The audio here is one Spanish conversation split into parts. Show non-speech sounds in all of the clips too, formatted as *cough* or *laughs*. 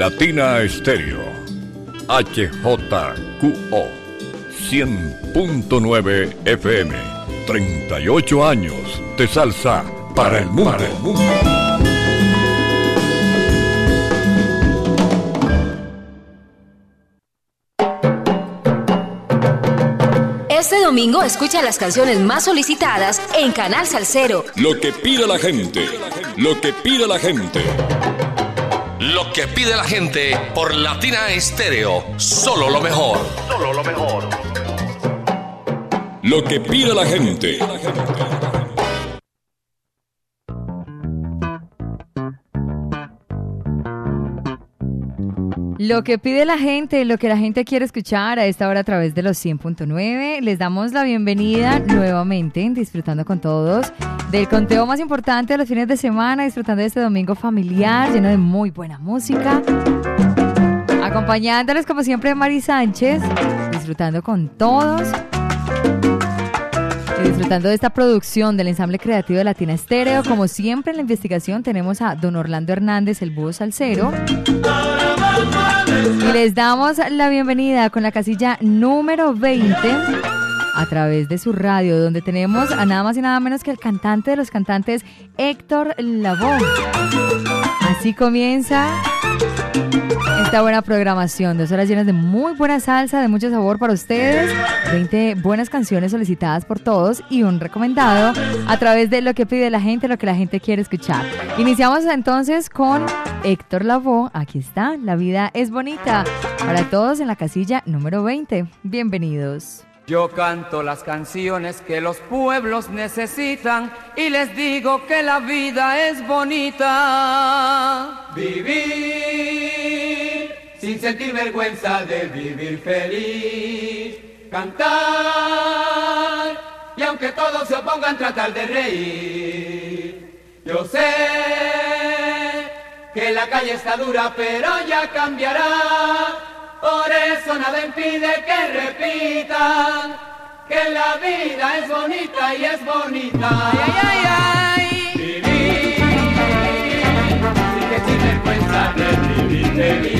Latina Estéreo. HJQO 100.9 FM. 38 años de salsa para el mundo. Para el mundo. Este domingo escucha las canciones más solicitadas en Canal Salcero. Lo que pide la gente. Lo que pide la gente. Lo que pide la gente por Latina Estéreo. Solo lo mejor. Solo lo mejor. Lo que pide la gente. Lo que pide la gente, lo que la gente quiere escuchar a esta hora a través de los 100.9. Les damos la bienvenida nuevamente, disfrutando con todos del conteo más importante de los fines de semana, disfrutando de este domingo familiar lleno de muy buena música. Acompañándoles como siempre Mari Sánchez, disfrutando con todos. Y disfrutando de esta producción del ensamble creativo de Latina Estéreo. Como siempre en la investigación tenemos a don Orlando Hernández, el búho salsero. Y les damos la bienvenida con la casilla número 20 a través de su radio, donde tenemos a nada más y nada menos que el cantante de los cantantes, Héctor Lavoe. Así comienza esta buena programación, dos horas llenas de muy buena salsa, de mucho sabor para ustedes, 20 buenas canciones solicitadas por todos y un recomendado a través de lo que pide la gente, lo que la gente quiere escuchar. Iniciamos entonces con Héctor Lavoe, aquí está, La vida es bonita, para todos en la casilla número 20. Bienvenidos. Yo canto las canciones que los pueblos necesitan y les digo que la vida es bonita. Vivir sin sentir vergüenza de vivir feliz. Cantar y aunque todos se opongan tratar de reír. Yo sé que la calle está dura pero ya cambiará. Por eso nada impide que repitan que la vida es bonita y es bonita. Ay, ay, ay, Vivir sin que sin vergüenza de vivir feliz.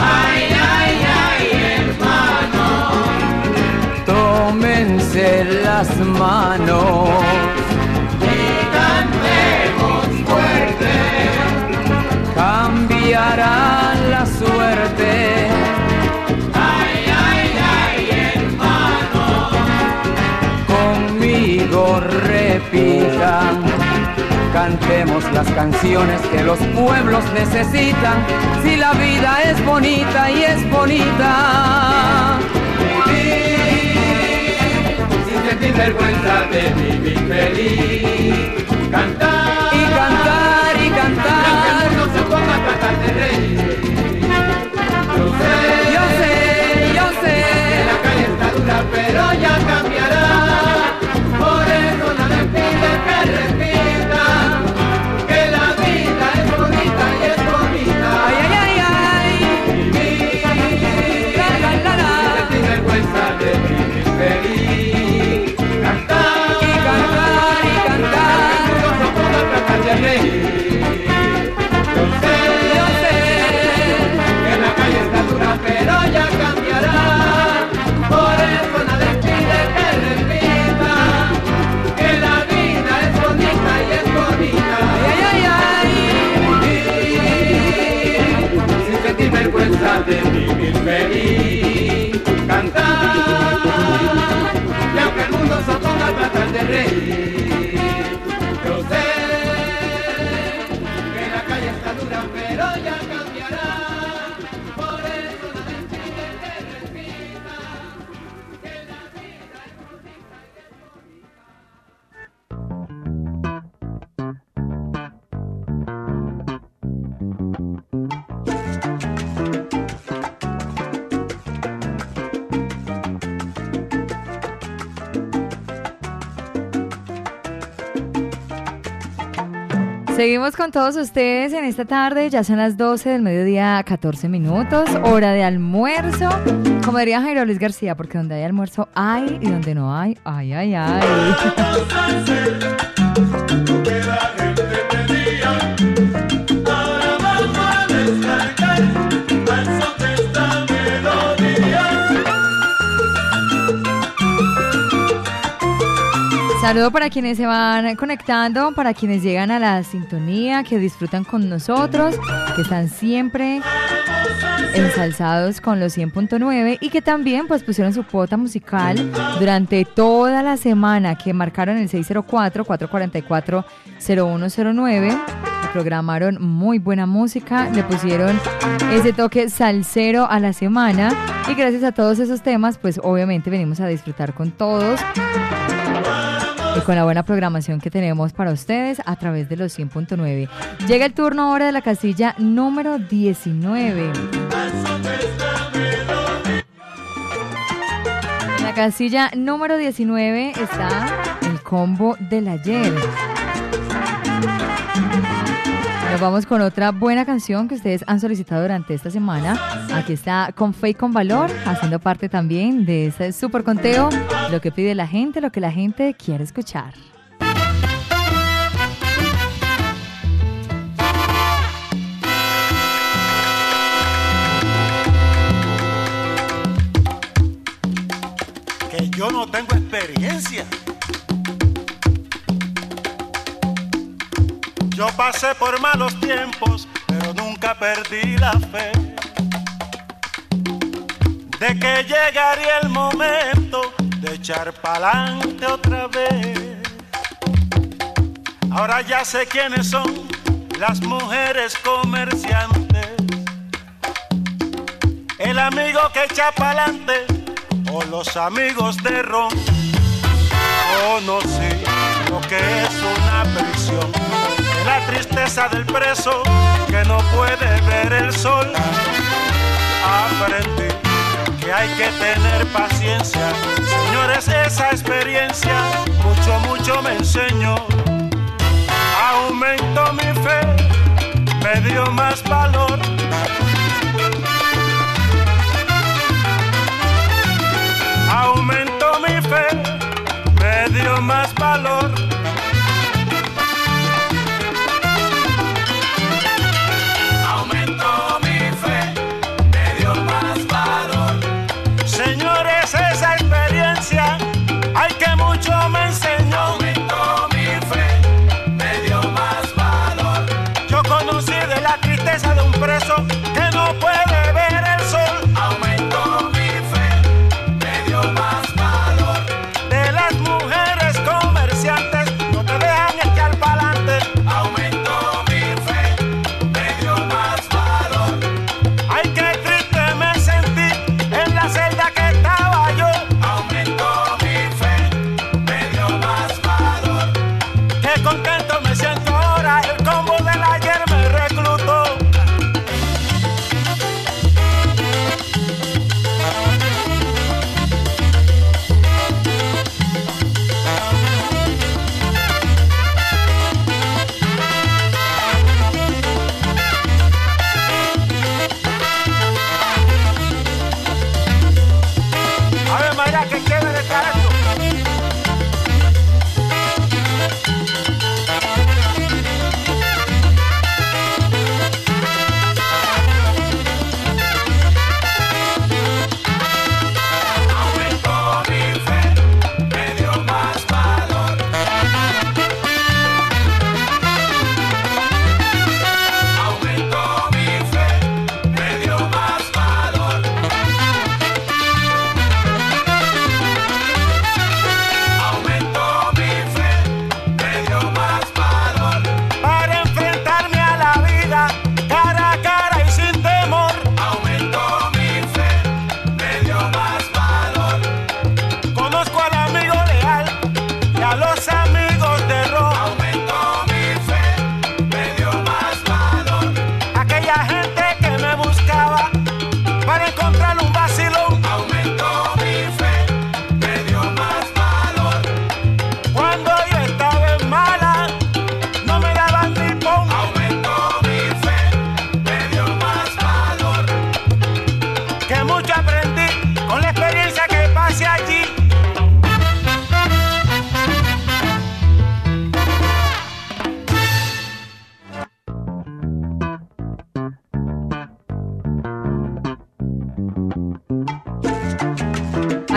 Ay, ay, ay, hermano, tómense las manos y cantemos fuerte, cambiará la suerte. Ay, ay, ay, hermano, conmigo repitan. Cantemos las canciones que los pueblos necesitan. Si la vida es bonita y es bonita. Vivir sin sentir vergüenza de vivir feliz. Cantar y cantar y cantar. Mundo se ponga a tratar de reír. Yo sé, yo sé, yo sé. Que la calle está dura, pero ya cambiará. siempre. Con todos ustedes en esta tarde, ya son las 12 del mediodía, 14 minutos, hora de almuerzo. Como diría Jairo Luis García, porque donde hay almuerzo hay y donde no hay, ay, ay, ay. *laughs* Saludo para quienes se van conectando, para quienes llegan a la sintonía, que disfrutan con nosotros, que están siempre ensalzados con los 100.9 y que también pues pusieron su cuota musical durante toda la semana, que marcaron el 604-444-0109 programaron muy buena música, le pusieron ese toque salsero a la semana y gracias a todos esos temas pues obviamente venimos a disfrutar con todos y con la buena programación que tenemos para ustedes a través de los 100.9. Llega el turno ahora de la casilla número 19. En la casilla número 19 está el combo del ayer. Nos vamos con otra buena canción que ustedes han solicitado durante esta semana. Aquí está Con Fe y Con Valor, haciendo parte también de ese super conteo, lo que pide la gente, lo que la gente quiere escuchar. Que yo no tengo experiencia Yo pasé por malos tiempos, pero nunca perdí la fe de que llegaría el momento de echar pa'lante otra vez. Ahora ya sé quiénes son las mujeres comerciantes. El amigo que echa pa'lante o los amigos de ron. Conocí lo que es una prisión la tristeza del preso que no puede ver el sol. Aprendí que hay que tener paciencia. Señores, esa experiencia mucho, mucho me enseñó. Aumentó mi fe, me dio más valor. Aumentó mi fe, me dio más valor.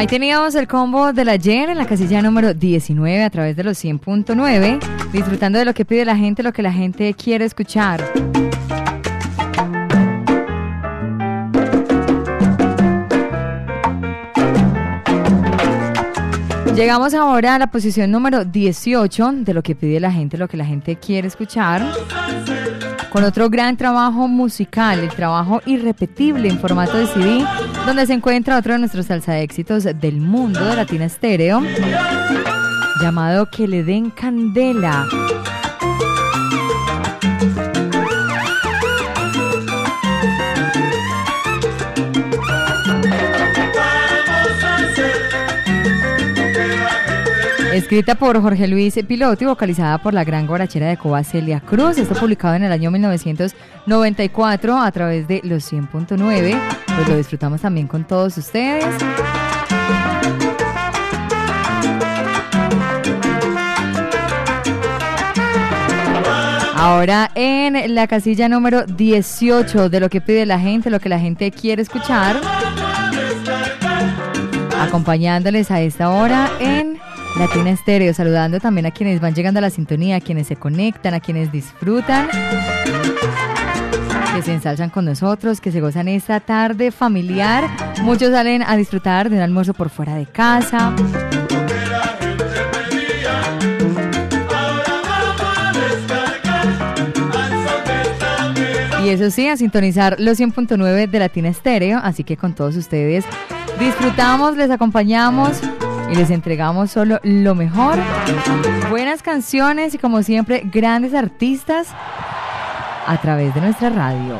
Ahí teníamos el combo del ayer en la casilla número 19 a través de los 100.9, disfrutando de lo que pide la gente, lo que la gente quiere escuchar. Llegamos ahora a la posición número 18 de lo que pide la gente, lo que la gente quiere escuchar, con otro gran trabajo musical, el trabajo irrepetible en formato de CD, donde se encuentra otro de nuestros salsa de éxitos del mundo de Latina Estéreo, llamado Que le den candela. Escrita por Jorge Luis Piloto y vocalizada por la gran guarachera de Cuba Celia Cruz. Esto publicado en el año 1994 a través de los 100.9. Pues lo disfrutamos también con todos ustedes. Ahora en la casilla número 18 de lo que pide la gente, lo que la gente quiere escuchar. Acompañándoles a esta hora en Latina Estéreo, saludando también a quienes van llegando a la sintonía, a quienes se conectan, a quienes disfrutan, que se ensalzan con nosotros, que se gozan esta tarde familiar. Muchos salen a disfrutar de un almuerzo por fuera de casa. Y eso sí, a sintonizar los 100.9 de Latina Estéreo, así que con todos ustedes disfrutamos, les acompañamos y les entregamos solo lo mejor. Buenas canciones y como siempre grandes artistas a través de nuestra radio.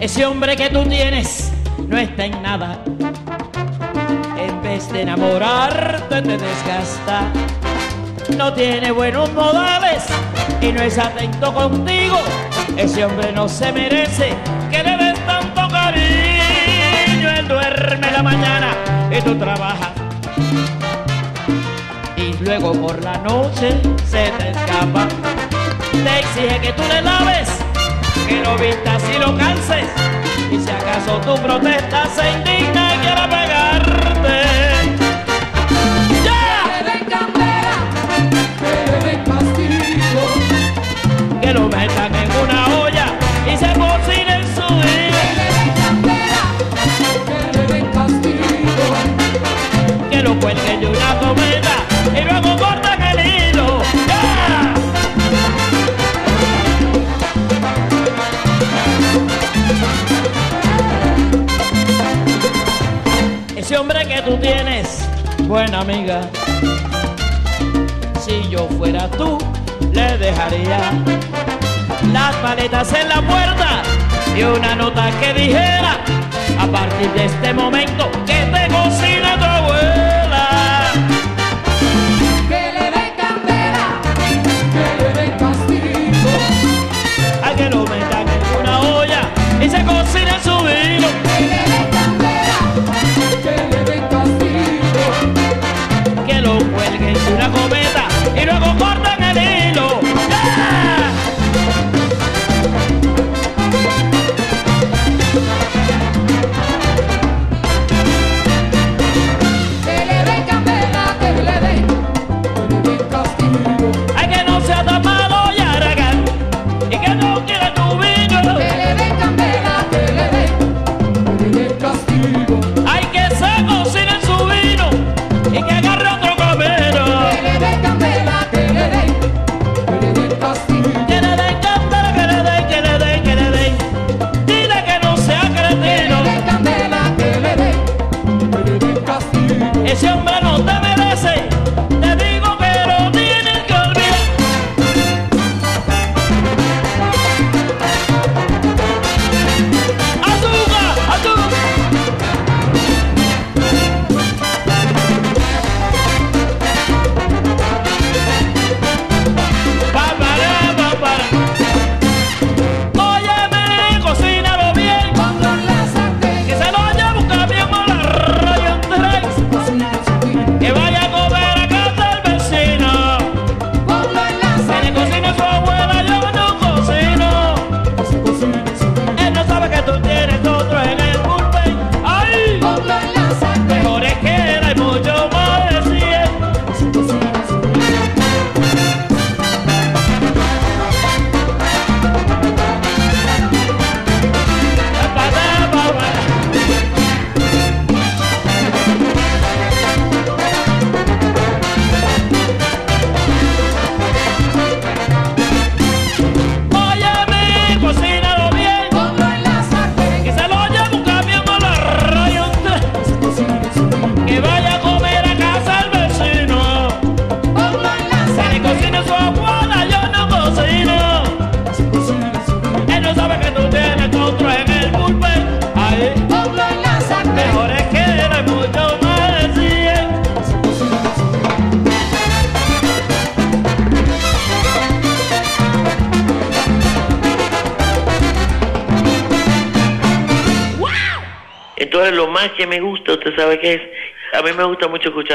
Ese hombre que tú tienes no está en nada. En vez de enamorarte te desgasta. No tiene buenos modales y no es atento contigo. Ese hombre no se merece que le des tanto cariño. Él duerme la mañana y tú trabajas. Y luego por la noche se te escapa. Te exige que tú le laves, que lo vistas y lo canses y si acaso tu protesta se indigna y quiere pegarte. ¡Ya! Que Hombre que tú tienes, buena amiga. Si yo fuera tú, le dejaría las paletas en la puerta y una nota que dijera a partir de este momento que te cocina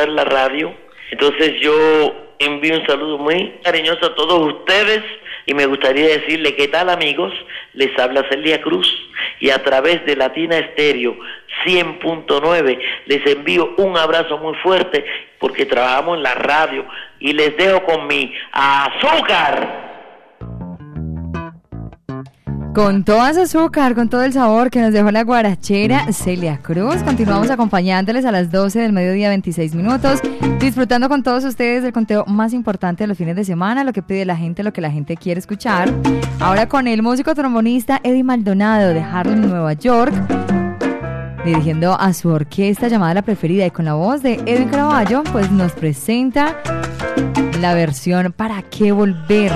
la radio. Entonces yo envío un saludo muy cariñoso a todos ustedes y me gustaría decirle qué tal amigos, les habla Celia Cruz y a través de Latina Estéreo 100.9 les envío un abrazo muy fuerte porque trabajamos en la radio y les dejo con mi azúcar. Con todo ese azúcar, con todo el sabor que nos dejó la guarachera Celia Cruz. Continuamos acompañándoles a las 12 del mediodía, 26 minutos, disfrutando con todos ustedes del conteo más importante de los fines de semana, lo que pide la gente, lo que la gente quiere escuchar. Ahora con el músico trombonista Eddie Maldonado de Harlem, Nueva York, dirigiendo a su orquesta llamada La Preferida y con la voz de Edwin Caraballo, pues nos presenta la versión ¿Para qué volver?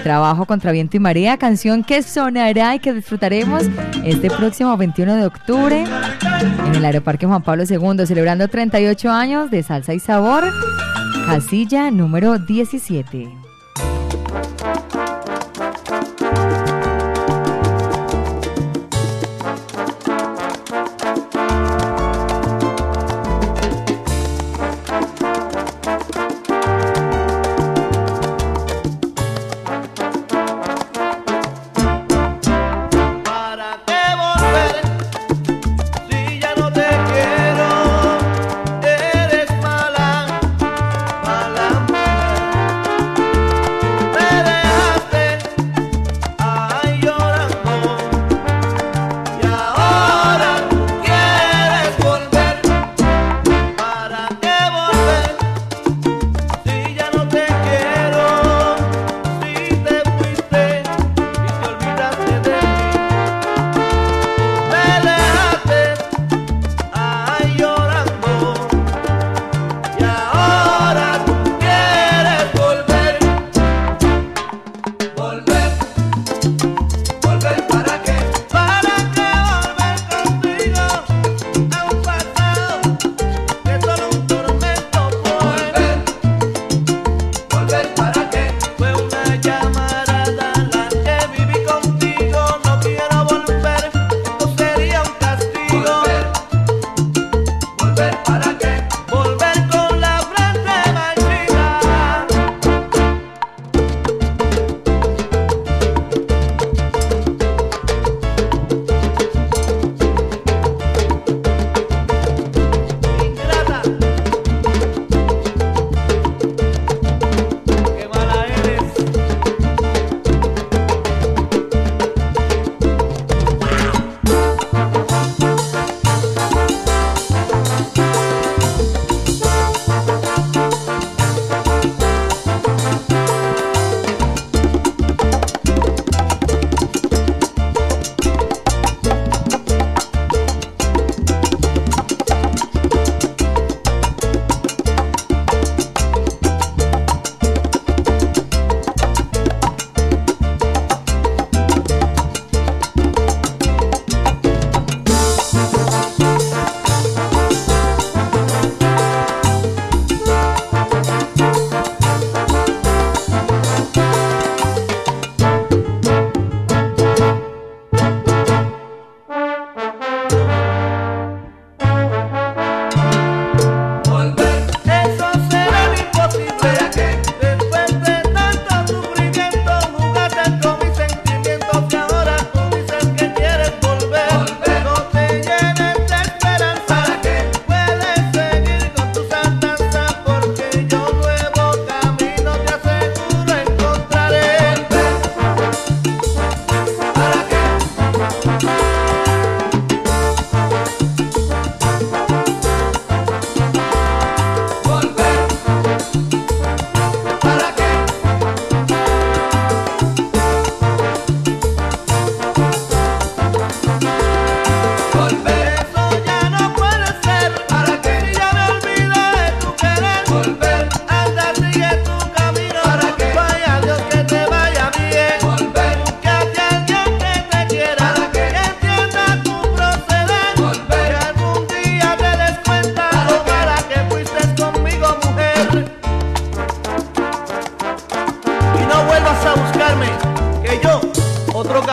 Trabajo contra viento y marea, canción que sonará y que disfrutaremos este próximo 21 de octubre en el Aeroparque Juan Pablo II, celebrando 38 años de salsa y sabor, casilla número 17.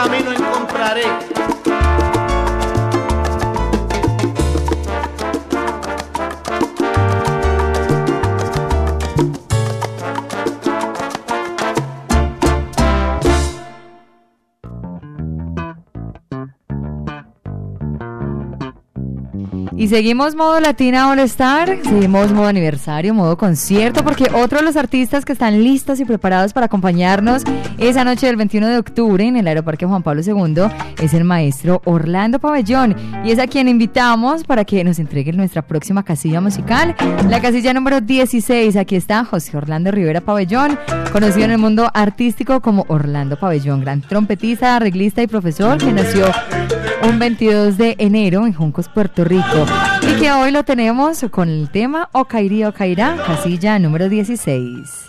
camino encontraré. seguimos modo Latina All Star, seguimos modo aniversario, modo concierto, porque otro de los artistas que están listos y preparados para acompañarnos esa noche del 21 de octubre en el Aeroparque Juan Pablo II es el maestro Orlando Pabellón. Y es a quien invitamos para que nos entregue nuestra próxima casilla musical, la casilla número 16. Aquí está José Orlando Rivera Pabellón, conocido en el mundo artístico como Orlando Pabellón, gran trompetista, arreglista y profesor que nació un 22 de enero en Juncos, Puerto Rico que hoy lo tenemos con el tema Ocairi Ocairá, casilla número 16.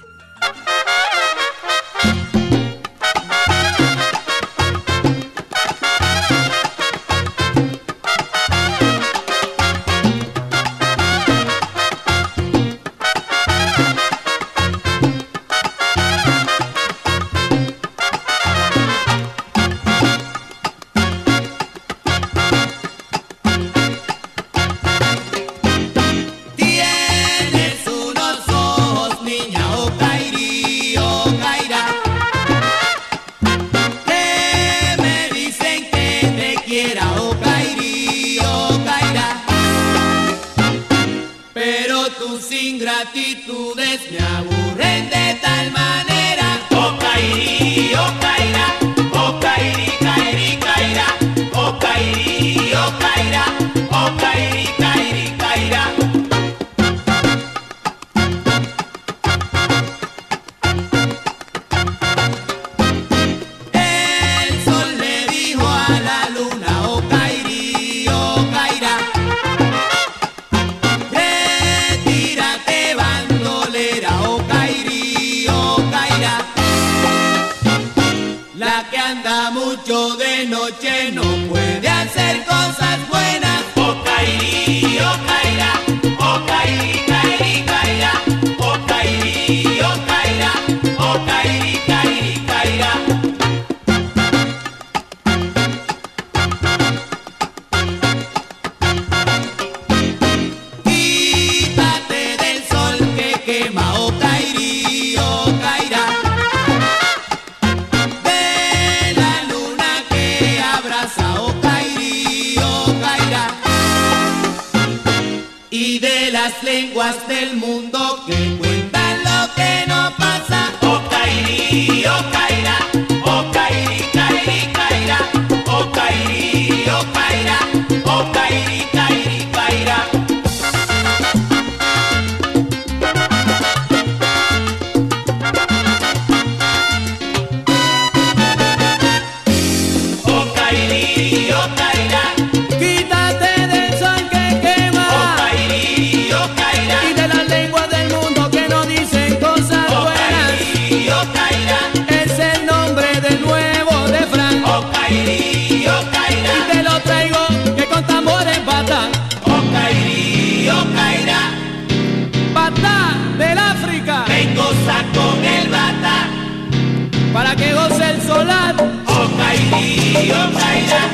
río bailar.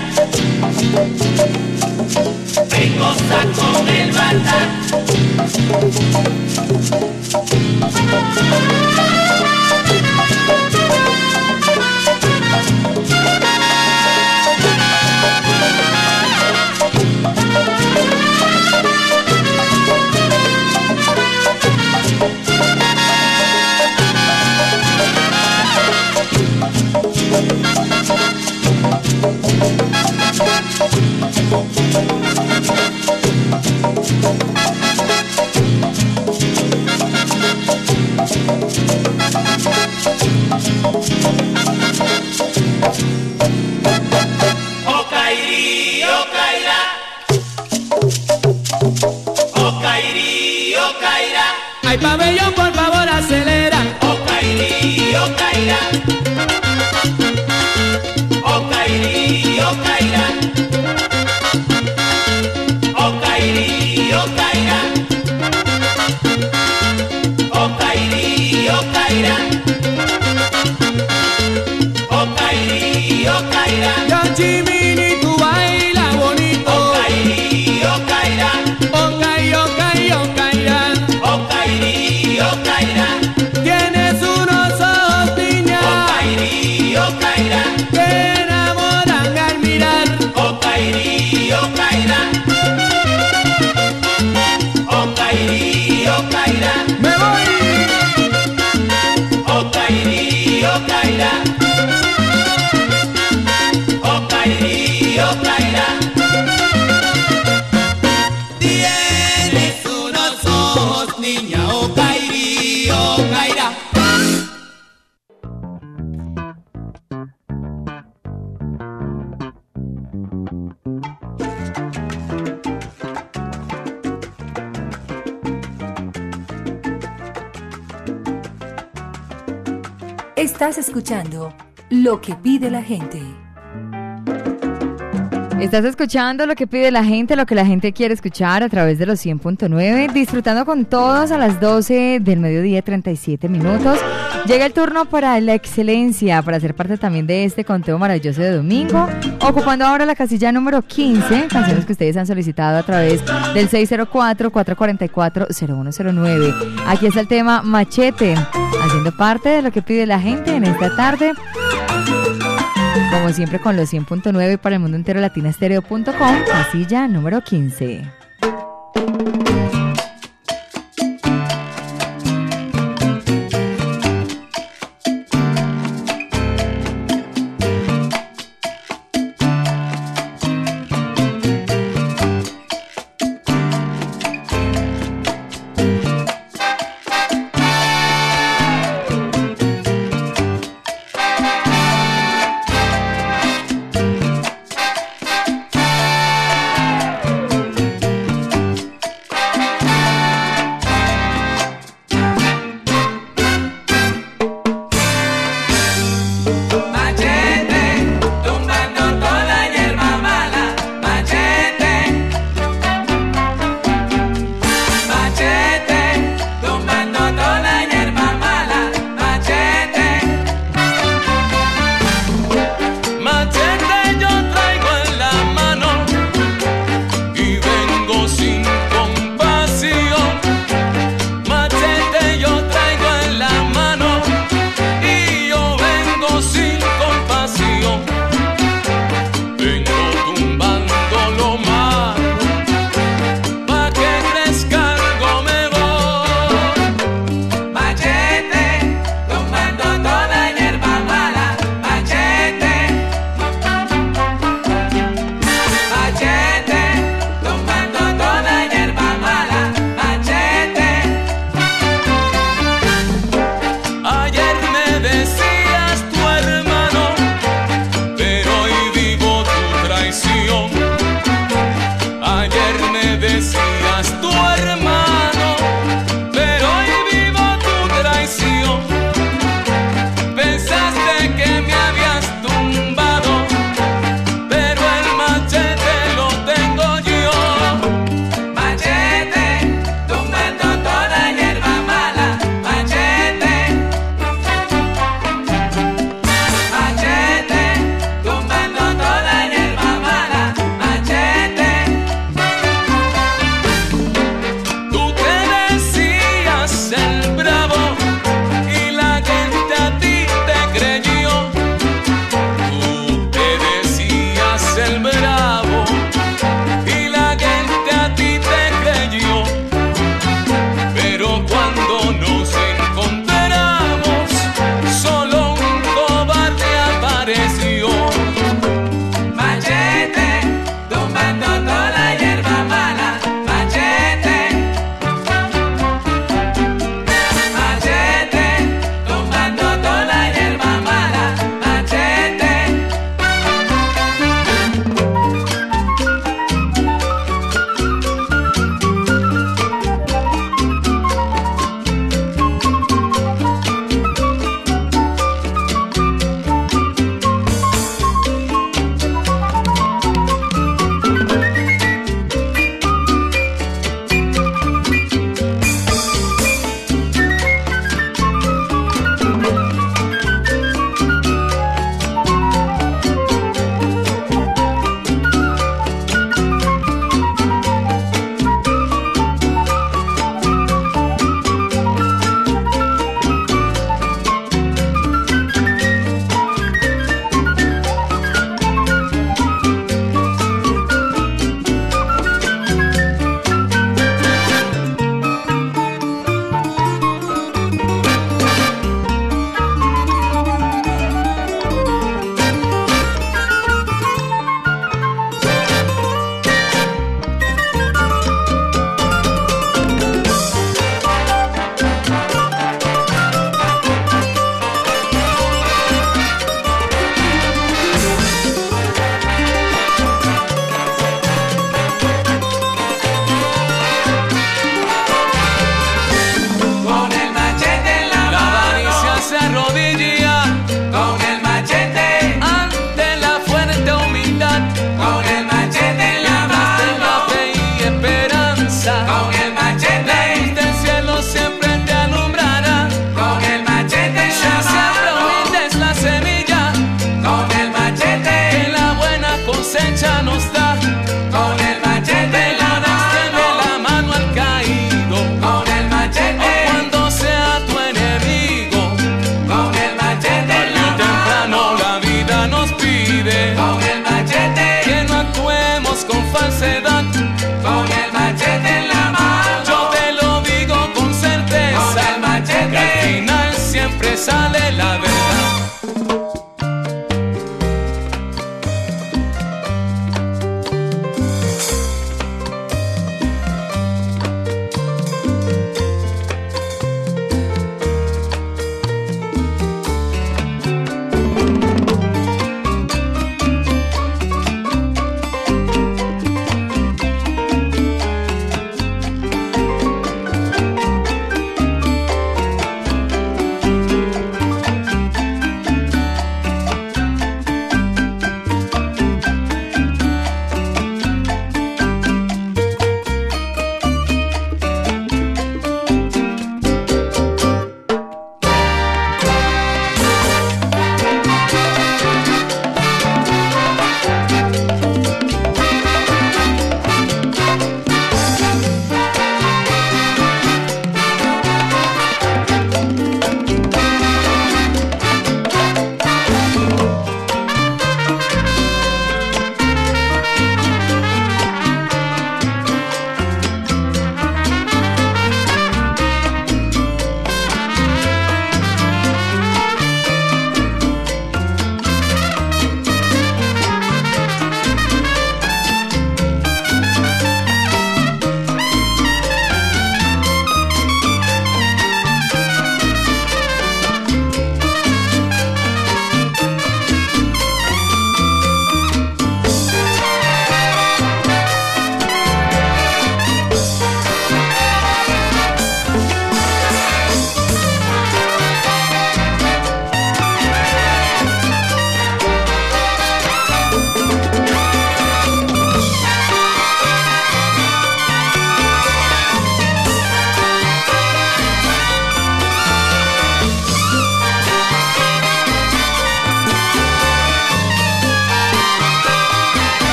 Vengo con el bandar. Lo que pide la gente. Estás escuchando lo que pide la gente, lo que la gente quiere escuchar a través de los 100.9, disfrutando con todos a las 12 del mediodía, 37 minutos. Llega el turno para la excelencia, para ser parte también de este conteo maravilloso de domingo, ocupando ahora la casilla número 15, canciones que ustedes han solicitado a través del 604-444-0109. Aquí está el tema Machete, haciendo parte de lo que pide la gente en esta tarde. Como siempre con los 100.9 para el mundo entero latinastereo.com, casilla número 15.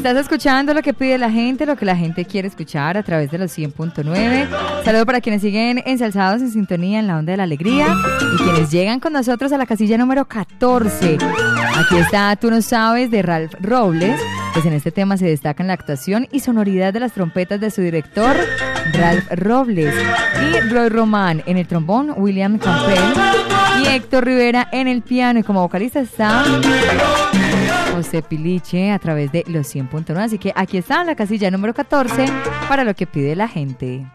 Estás escuchando lo que pide la gente, lo que la gente quiere escuchar a través de los 100.9. Saludo para quienes siguen ensalzados en sintonía en la onda de la alegría y quienes llegan con nosotros a la casilla número 14. Aquí está Tú no sabes de Ralph Robles. Pues en este tema se destacan la actuación y sonoridad de las trompetas de su director, Ralph Robles, y Roy Román en el trombón, William Campbell, y Héctor Rivera en el piano. Y como vocalista está José Piliche a través de los 100.9. Así que aquí está la casilla número 14 para lo que pide la gente.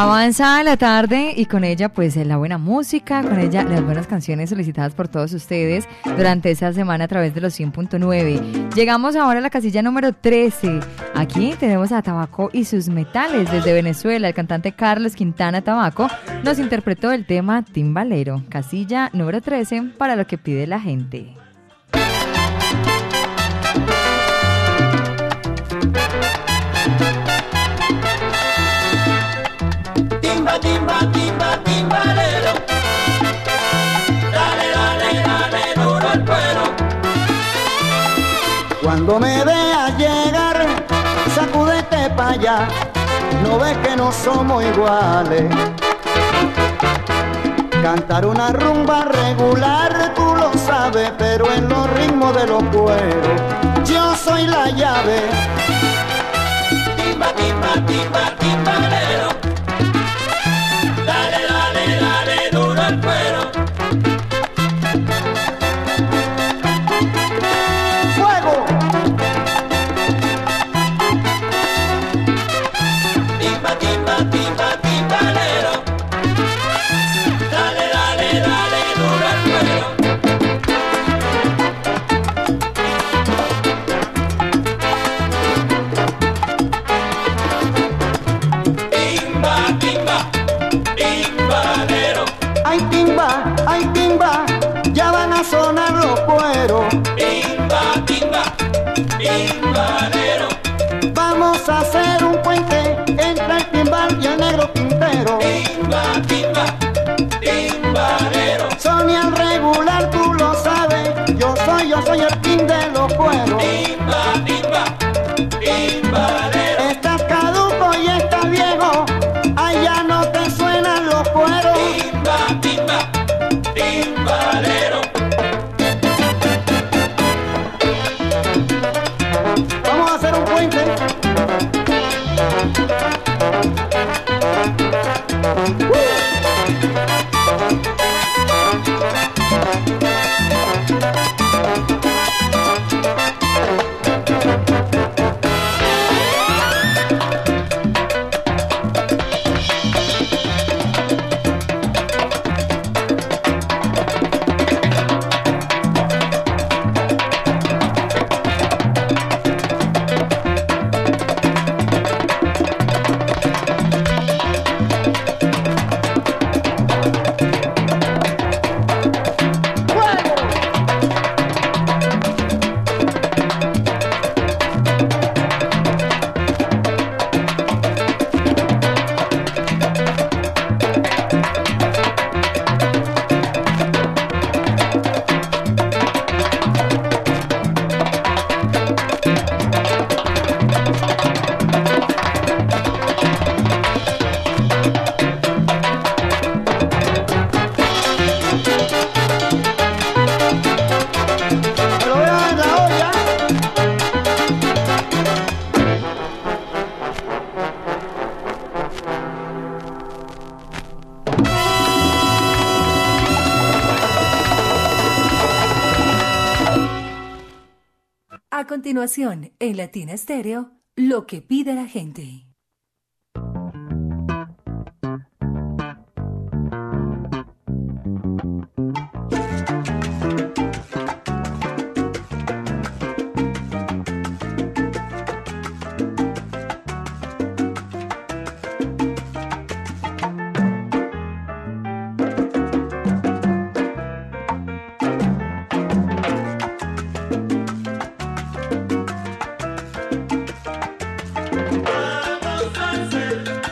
Avanza la tarde y con ella pues la buena música, con ella las buenas canciones solicitadas por todos ustedes durante esta semana a través de los 100.9. Llegamos ahora a la casilla número 13. Aquí tenemos a Tabaco y sus metales desde Venezuela. El cantante Carlos Quintana Tabaco nos interpretó el tema Timbalero, casilla número 13 para lo que pide la gente. Cuando me veas llegar, sacúdete pa' allá. No ves que no somos iguales. Cantar una rumba regular, tú lo sabes, pero en los ritmos de los cueros, yo soy la llave. Timba, timba, timba, timbalero. En Latina Estéreo, lo que pide la gente.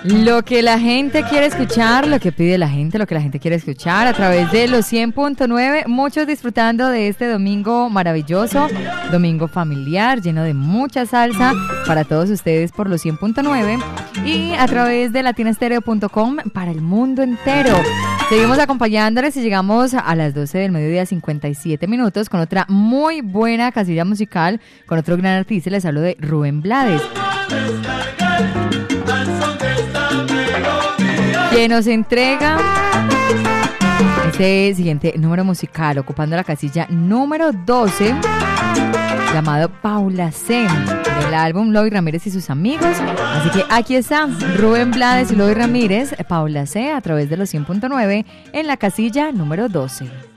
Lo que la gente quiere escuchar, lo que pide la gente, lo que la gente quiere escuchar a través de los 100.9, muchos disfrutando de este domingo maravilloso, domingo familiar, lleno de mucha salsa para todos ustedes por los 100.9 y a través de latinastereo.com para el mundo entero. Seguimos acompañándoles y llegamos a las 12 del mediodía 57 minutos con otra muy buena casilla musical, con otro gran artista, les hablo de Rubén Blades. Que nos entrega este siguiente número musical, ocupando la casilla número 12. llamado Paula C. del álbum Loy Ramírez y sus amigos. Así que aquí está Rubén Blades y Loy Ramírez, Paula C. a través de los 100.9 en la casilla número 12.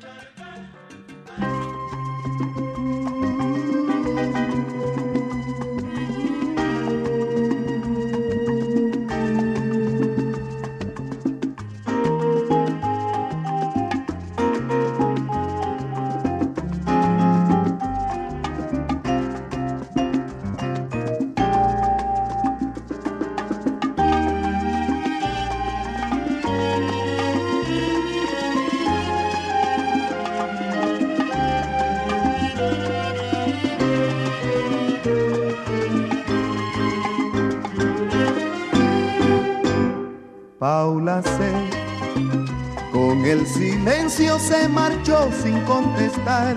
Sin contestar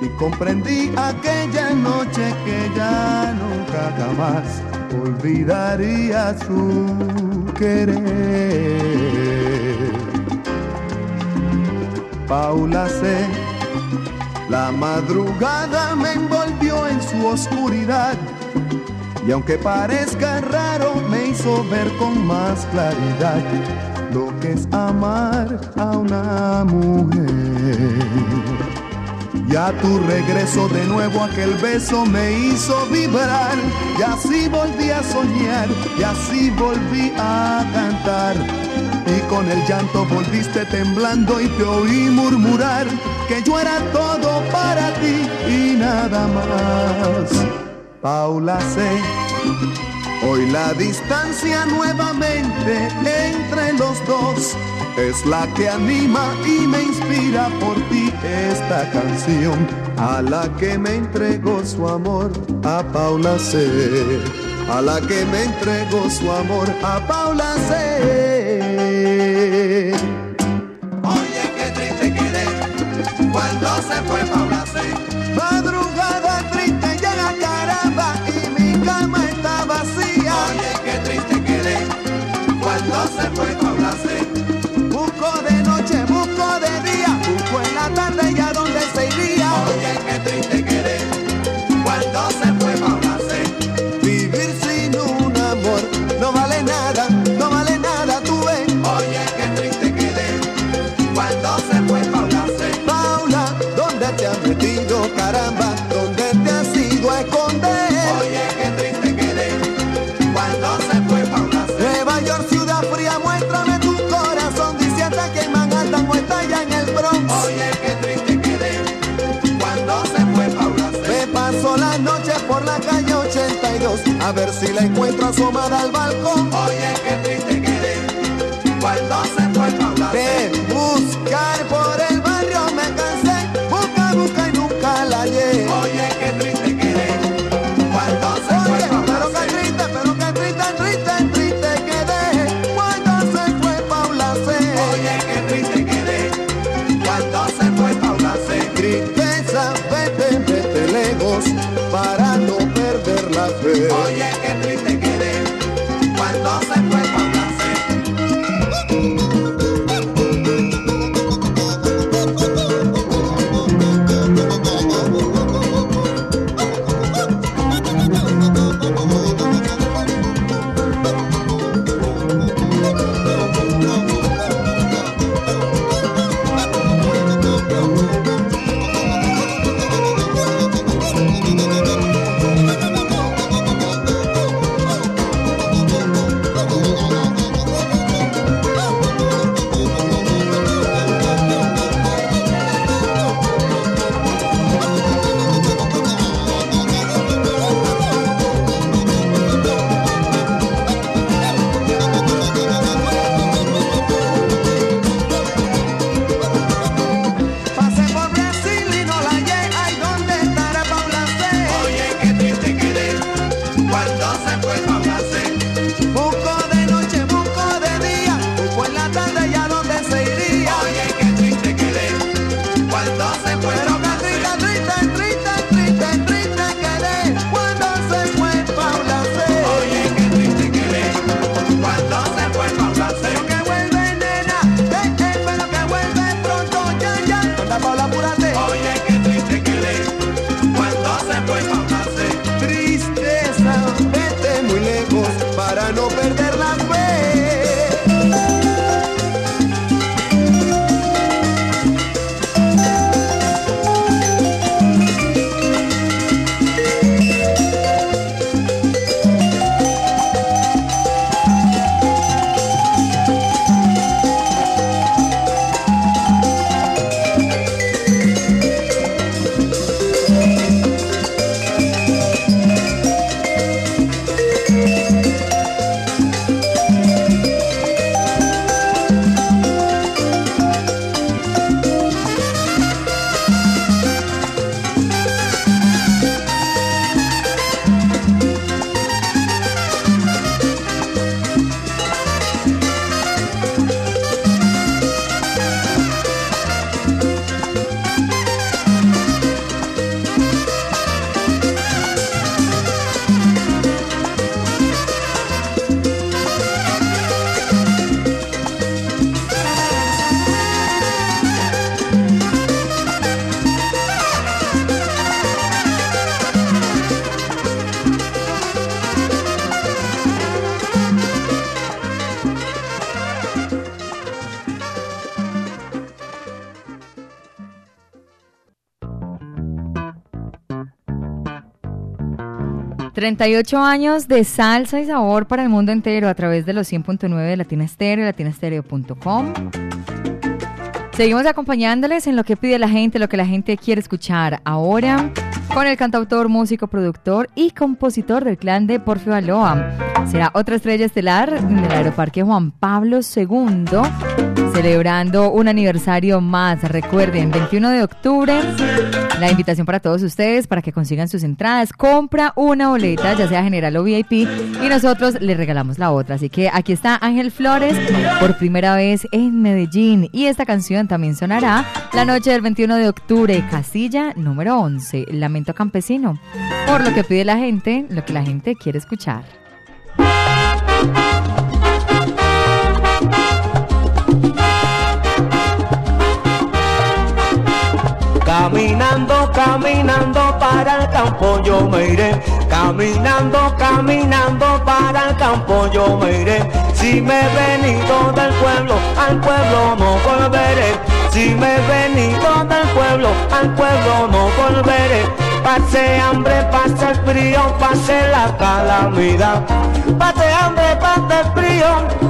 y comprendí aquella noche que ya nunca jamás olvidaría su querer. Paula C. La madrugada me envolvió en su oscuridad y aunque parezca raro, me hizo ver con más claridad lo que es amar a una mujer. Y a tu regreso de nuevo aquel beso me hizo vibrar y así volví a soñar y así volví a cantar. Y con el llanto volviste temblando y te oí murmurar que yo era todo para ti y nada más. Paula C. Hoy la distancia nuevamente entre los dos es la que anima y me inspira por ti esta canción a la que me entregó su amor a Paula C. A la que me entregó su amor a Paula C. a ver si la encuentro asomada al balcón. 38 años de salsa y sabor para el mundo entero a través de los 100.9 de Latina Estéreo latinastereo.com. Seguimos acompañándoles en lo que pide la gente, lo que la gente quiere escuchar ahora con el cantautor, músico, productor y compositor del clan de Porfio Aloa. Será otra estrella estelar en el Aeroparque Juan Pablo II, celebrando un aniversario más. Recuerden, 21 de octubre, la invitación para todos ustedes para que consigan sus entradas. Compra una boleta, ya sea general o VIP, y nosotros les regalamos la otra. Así que aquí está Ángel Flores por primera vez en Medellín. Y esta canción también sonará la noche del 21 de octubre, casilla número 11, Lamento Campesino. Por lo que pide la gente, lo que la gente quiere escuchar. Caminando, para el campo yo me iré. Caminando, caminando para el campo yo me iré. Si me he venido del pueblo, al pueblo no volveré. Si me he venido del pueblo, al pueblo no volveré. Pase hambre, pase el frío, pase la calamidad. Hambre, frío,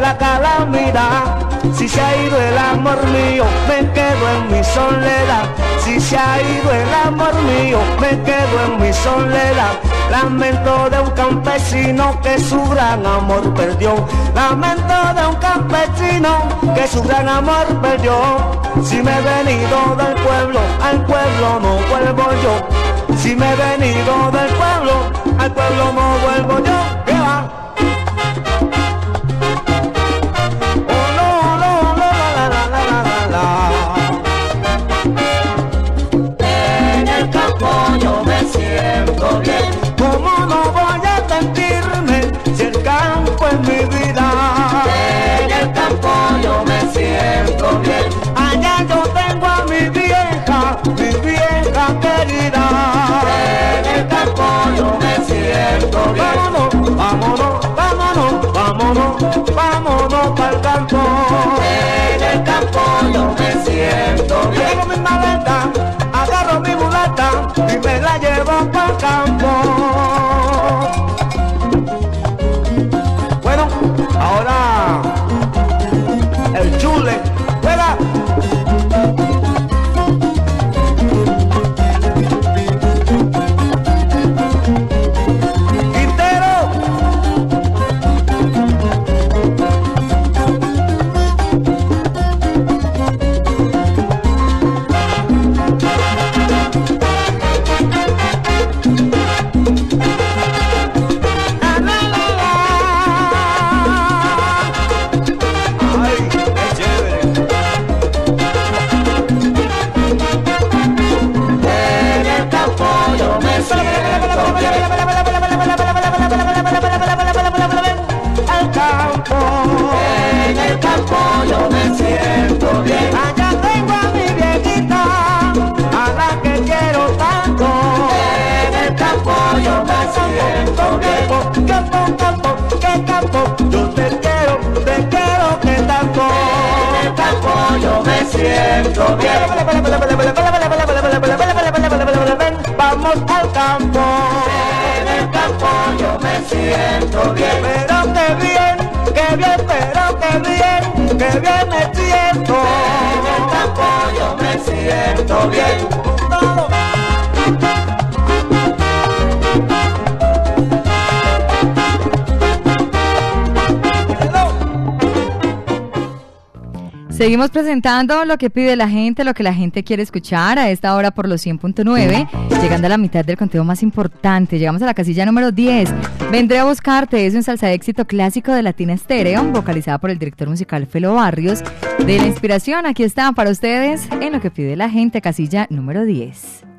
la calamidad. Si se ha ido el amor mío, me quedo en mi soledad. Si se ha ido el amor mío, me quedo en mi soledad. Lamento de un campesino que su gran amor perdió. Lamento de un campesino que su gran amor perdió. Si me he venido del pueblo, al pueblo no vuelvo yo. Si me he venido del pueblo, al pueblo no vuelvo yo. Siento bien. Vamos al campo. En el campo yo me siento bien. Pero que bien, que bien, pero que bien, que bien me siento. En el campo yo me siento bien. Seguimos presentando lo que pide la gente, lo que la gente quiere escuchar a esta hora por los 100.9, llegando a la mitad del conteo más importante. Llegamos a la casilla número 10. Vendré a buscarte, es un salsa de éxito clásico de Latina Estéreo, vocalizada por el director musical Felo Barrios. De la inspiración, aquí está para ustedes en lo que pide la gente, casilla número 10.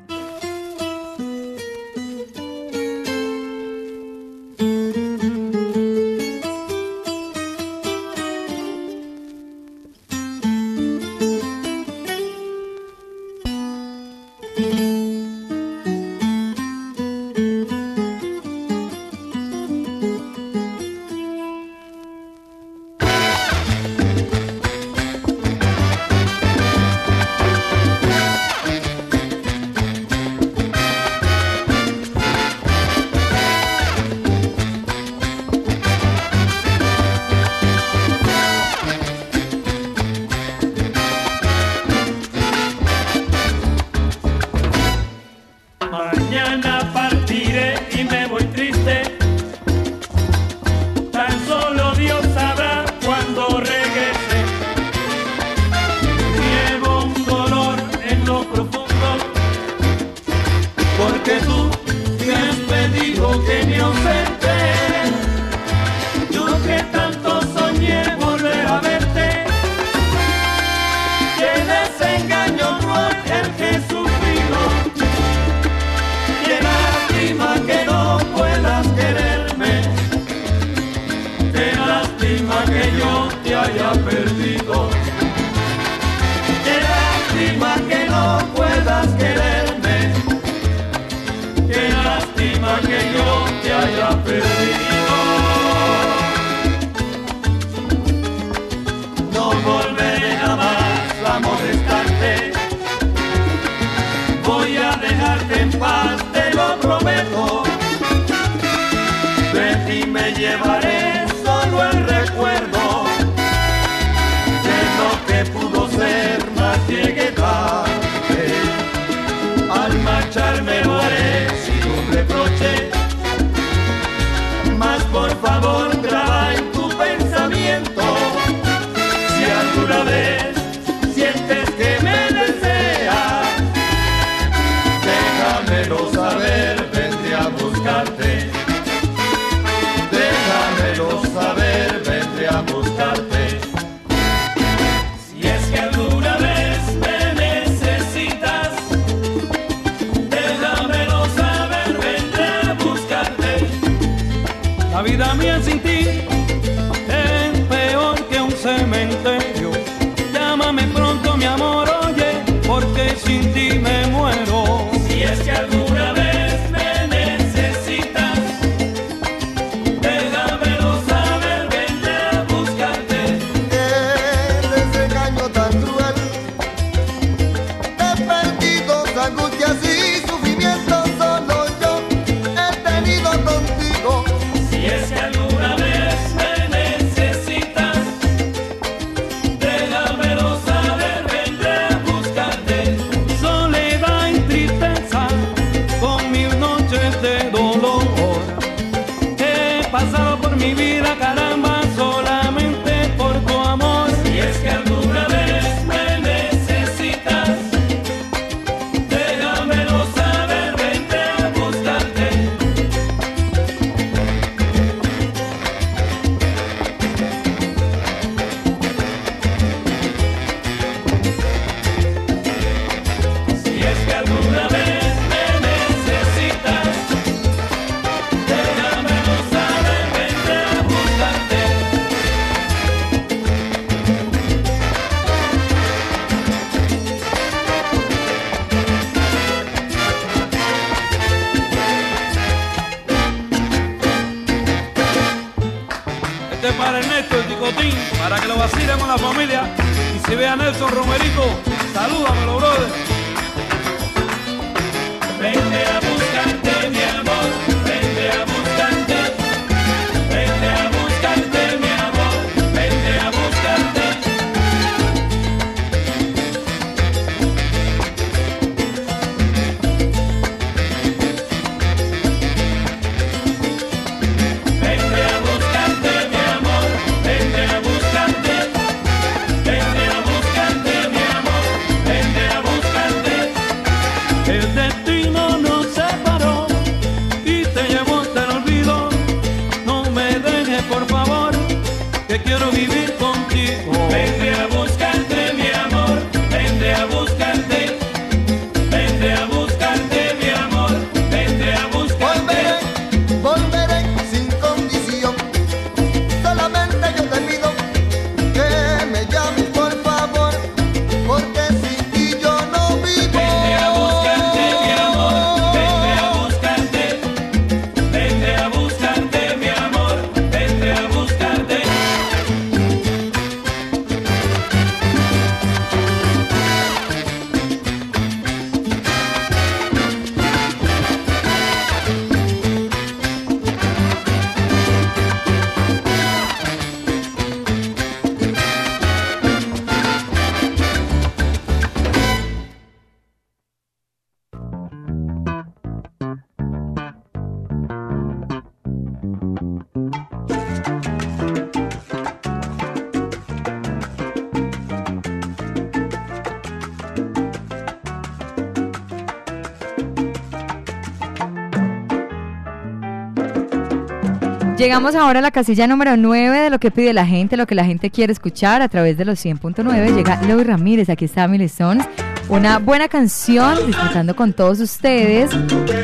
Llegamos ahora a la casilla número 9 de lo que pide la gente, lo que la gente quiere escuchar a través de los 100.9. Llega Luis Ramírez, aquí está Milestone. Una buena canción, disfrutando con todos ustedes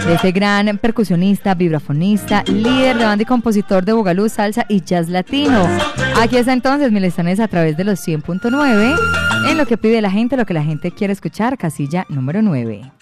este gran percusionista, vibrafonista, líder de banda y compositor de Bugalú, salsa y jazz latino. Aquí está entonces Milestones a través de los 100.9 en lo que pide la gente, lo que la gente quiere escuchar, casilla número 9.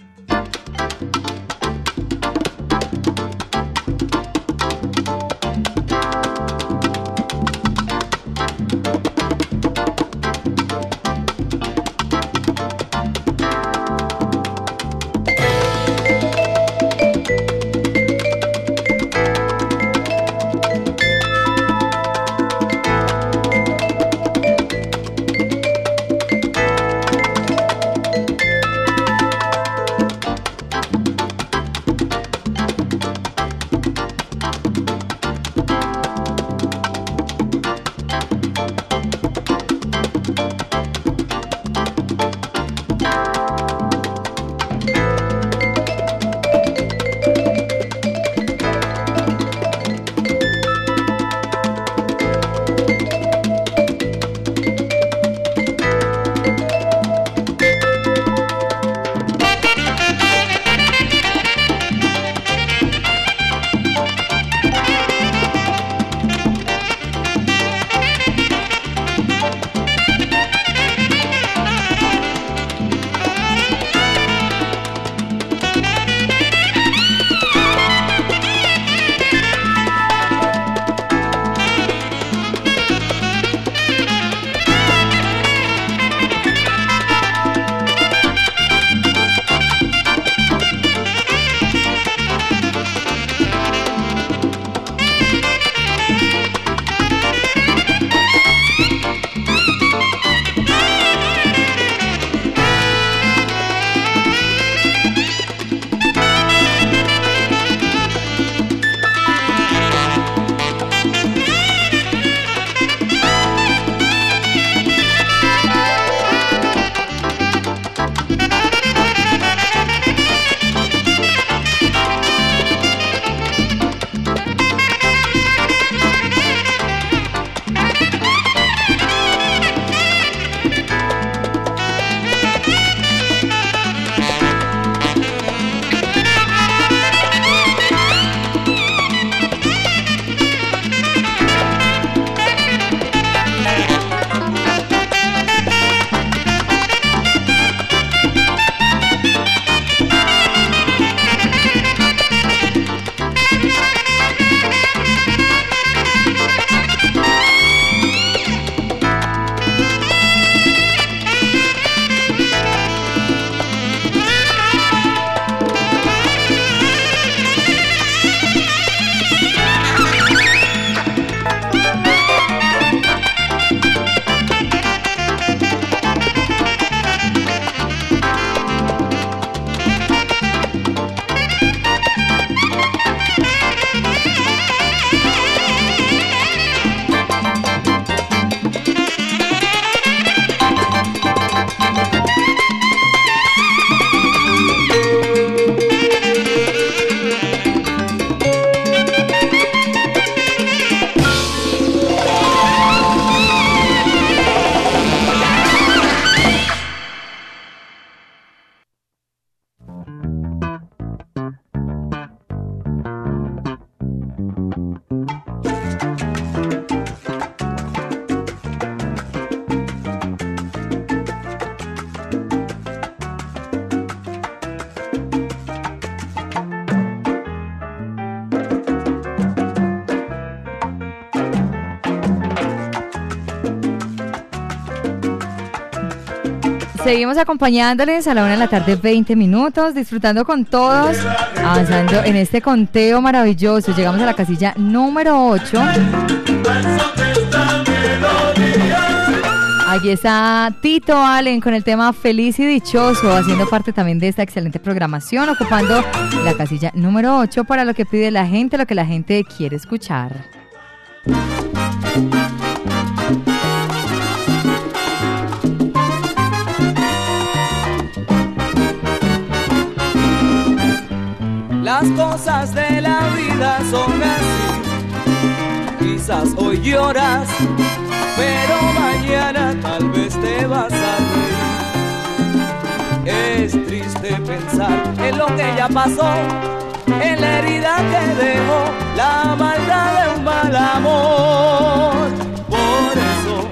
Seguimos acompañándoles a la una de la tarde, 20 minutos, disfrutando con todos, avanzando en este conteo maravilloso. Llegamos a la casilla número 8. Aquí está Tito Allen con el tema Feliz y Dichoso, haciendo parte también de esta excelente programación, ocupando la casilla número 8 para lo que pide la gente, lo que la gente quiere escuchar. Las cosas de la vida son así. Quizás hoy lloras, pero mañana tal vez te vas a reír. Es triste pensar en lo que ya pasó, en la herida que dejó la maldad de un mal amor. Por eso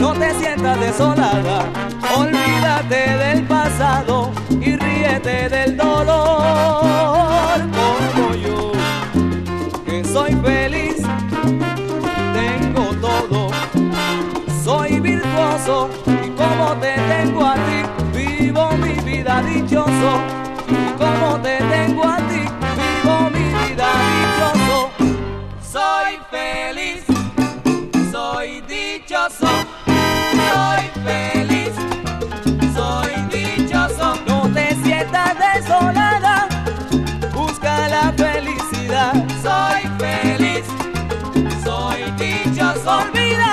no te sientas desolada, olvídate del pasado y ríete del dolor. Como yo, que soy feliz, tengo todo, soy virtuoso y como te tengo a ti, vivo mi vida dichoso. Y como te tengo a ti, vivo mi vida dichoso. Soy feliz, soy dichoso, soy feliz,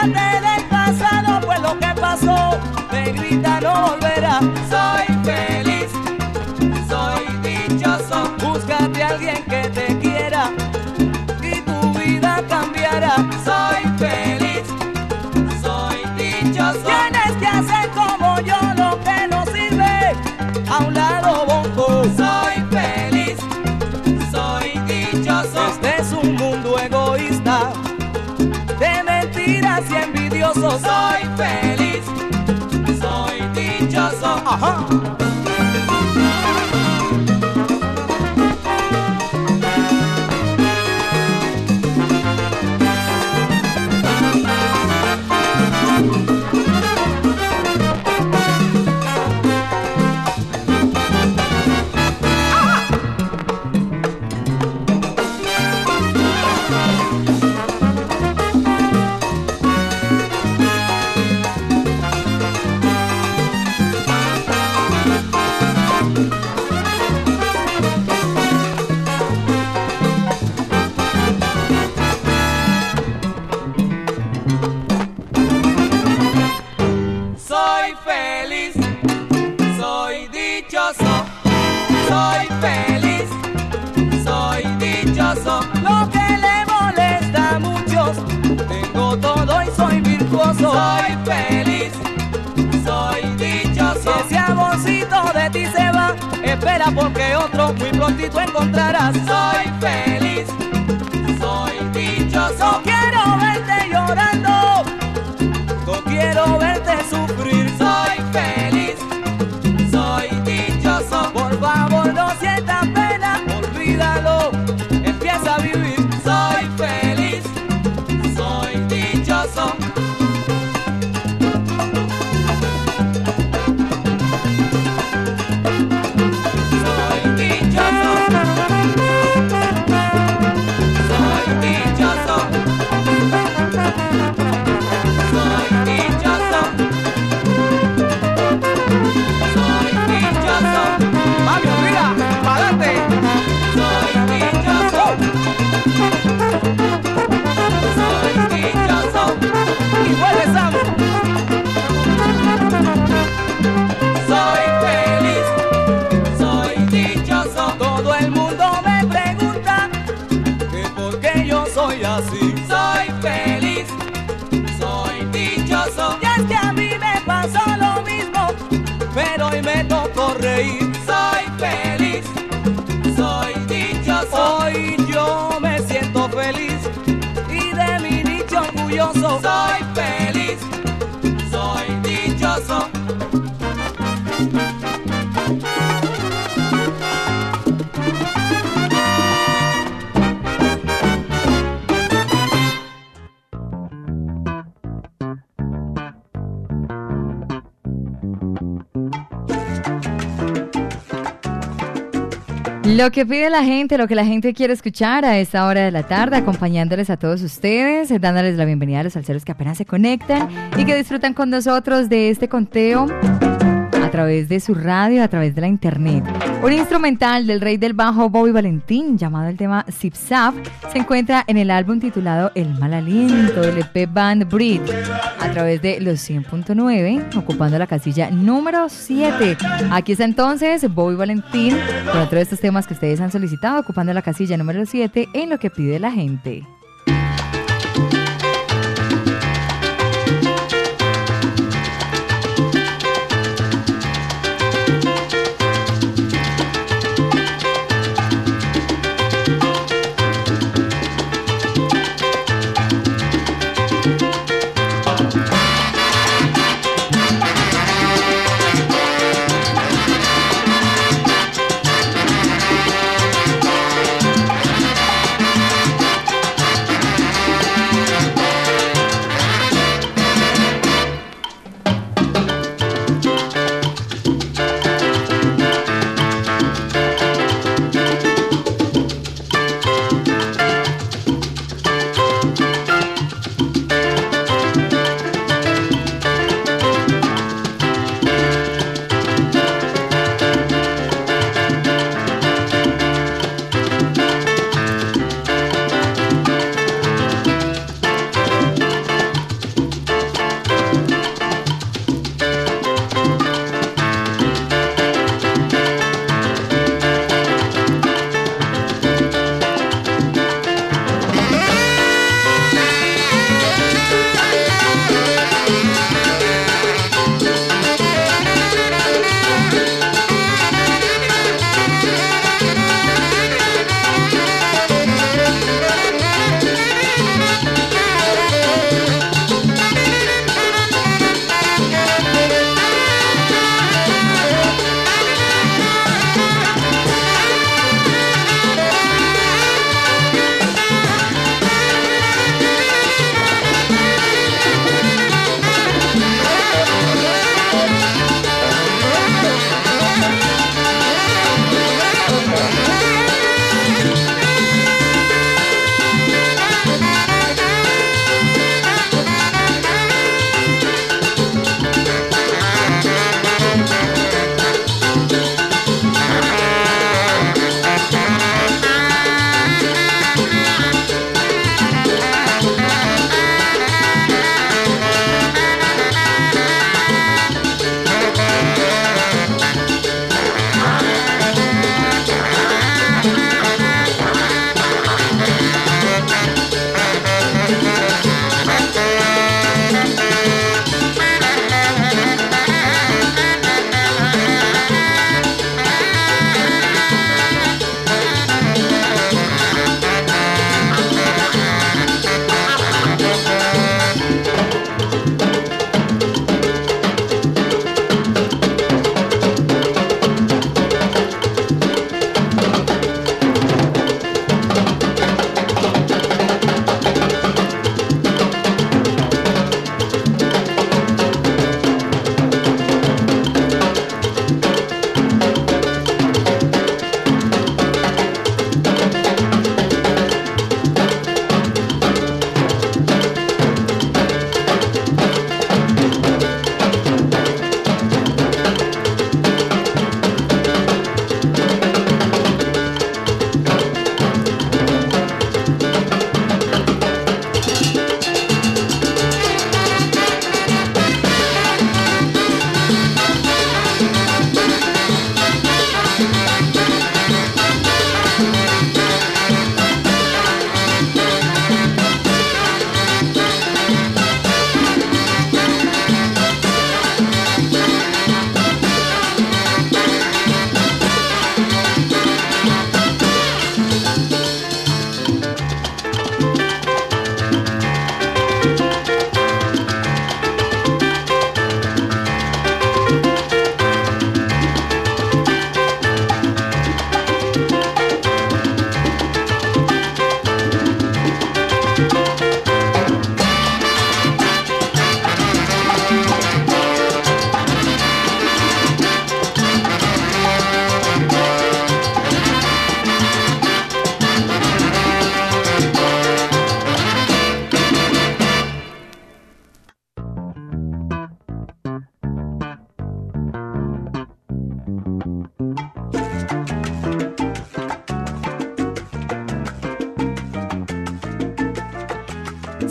Olvídate del pasado, pues lo que pasó, te grita no volverá. Soy feliz, soy dichoso. Búscate a alguien que te quiera y tu vida cambiará. Soy feliz, envidiosos. Soy feliz, soy dichoso. Ajá. Espera porque otro muy prontito encontrarás. Soy feliz, soy dichoso. Quiero verte llorando. reír. Soy feliz, soy dichoso. Hoy yo me siento feliz y de mi dicha orgulloso. Soy Lo que pide la gente, lo que la gente quiere escuchar a esta hora de la tarde, acompañándoles a todos ustedes, eh, dándoles la bienvenida a los salseros que apenas se conectan y que disfrutan con nosotros de este conteo a través de su radio, a través de la internet. Un instrumental del rey del bajo Bobby Valentín llamado el tema Zip Zap se encuentra en el álbum titulado El Mal Aliento del EP Band Breed a través de los 100.9 ocupando la casilla número 7. Aquí está entonces Bobby Valentín con otro de estos temas que ustedes han solicitado ocupando la casilla número 7 en lo que pide la gente.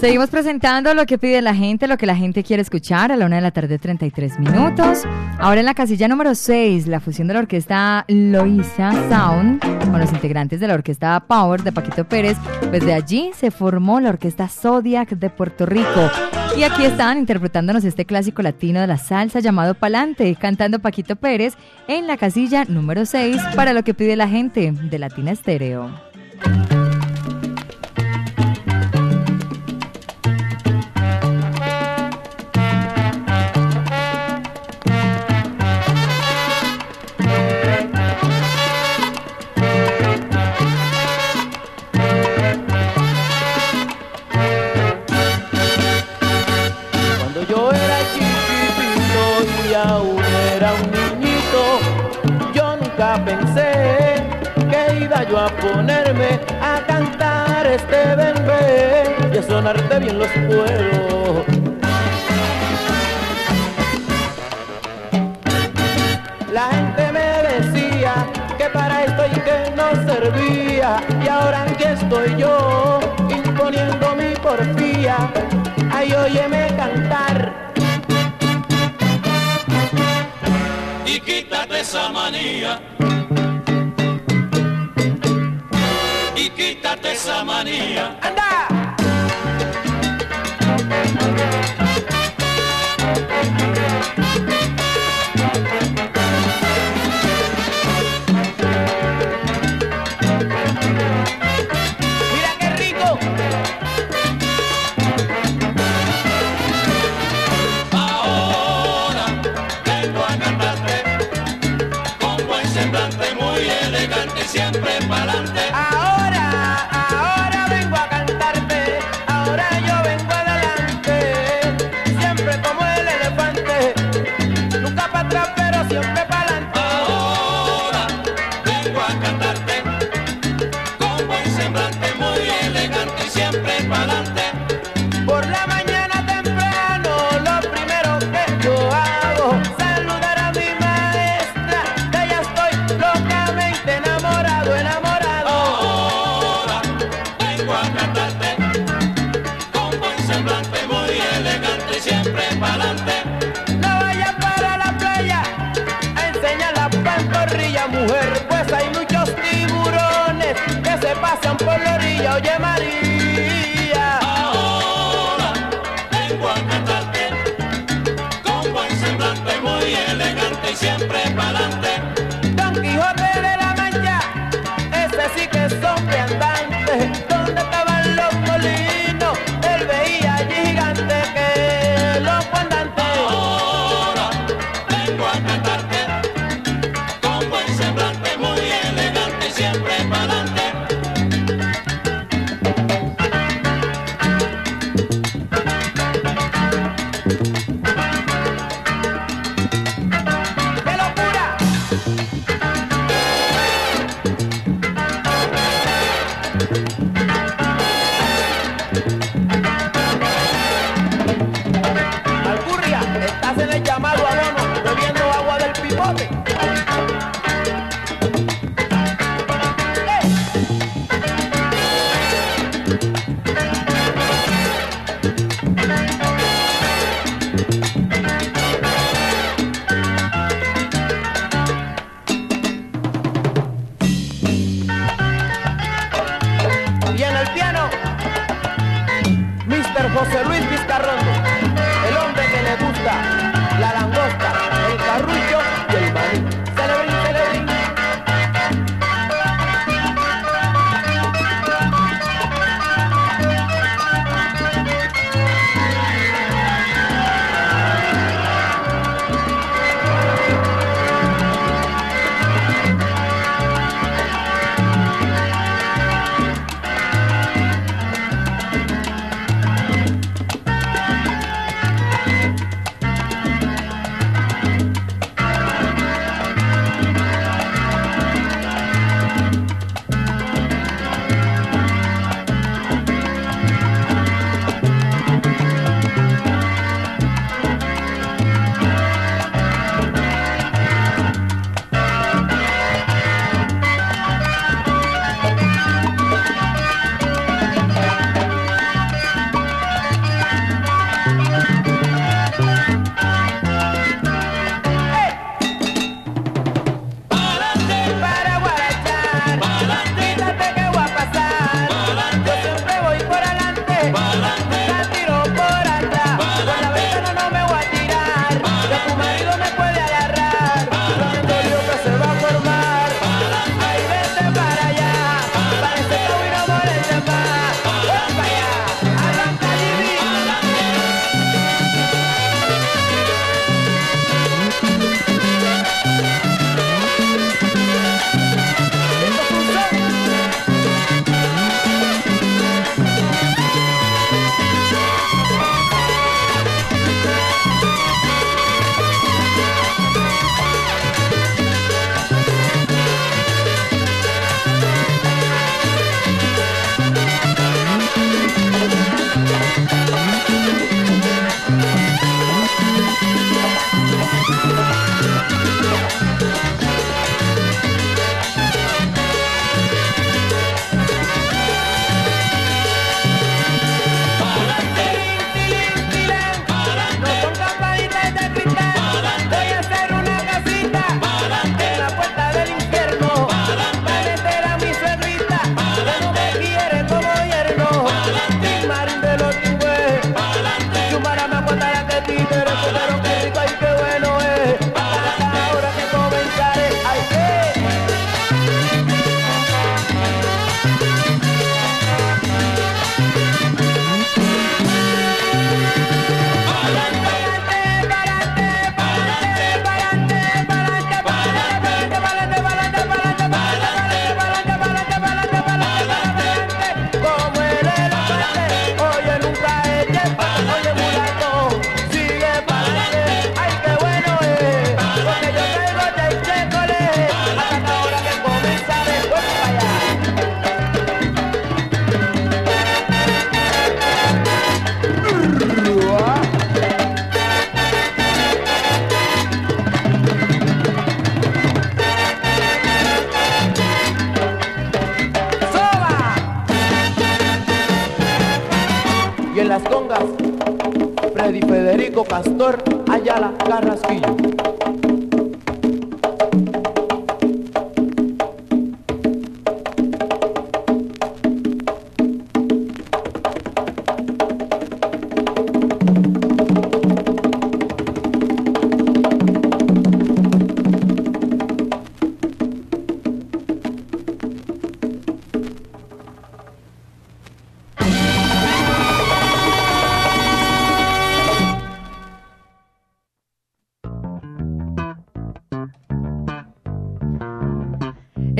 Seguimos presentando lo que pide la gente, lo que la gente quiere escuchar a la una de la tarde, 33 minutos. Ahora en la casilla número 6, la fusión de la orquesta Loisa Sound con los integrantes de la orquesta Power de Paquito Pérez. Pues de allí se formó la orquesta Zodiac de Puerto Rico. Y aquí están interpretándonos este clásico latino de la salsa llamado Palante, cantando Paquito Pérez en la casilla número 6 para lo que pide la gente de Latina Estéreo. Bien los cueros. La gente me decía que para esto y que no servía y ahora aquí estoy yo imponiendo mi porfía. Ay, óyeme cantar. y quítate esa manía. Y quítate esa manía.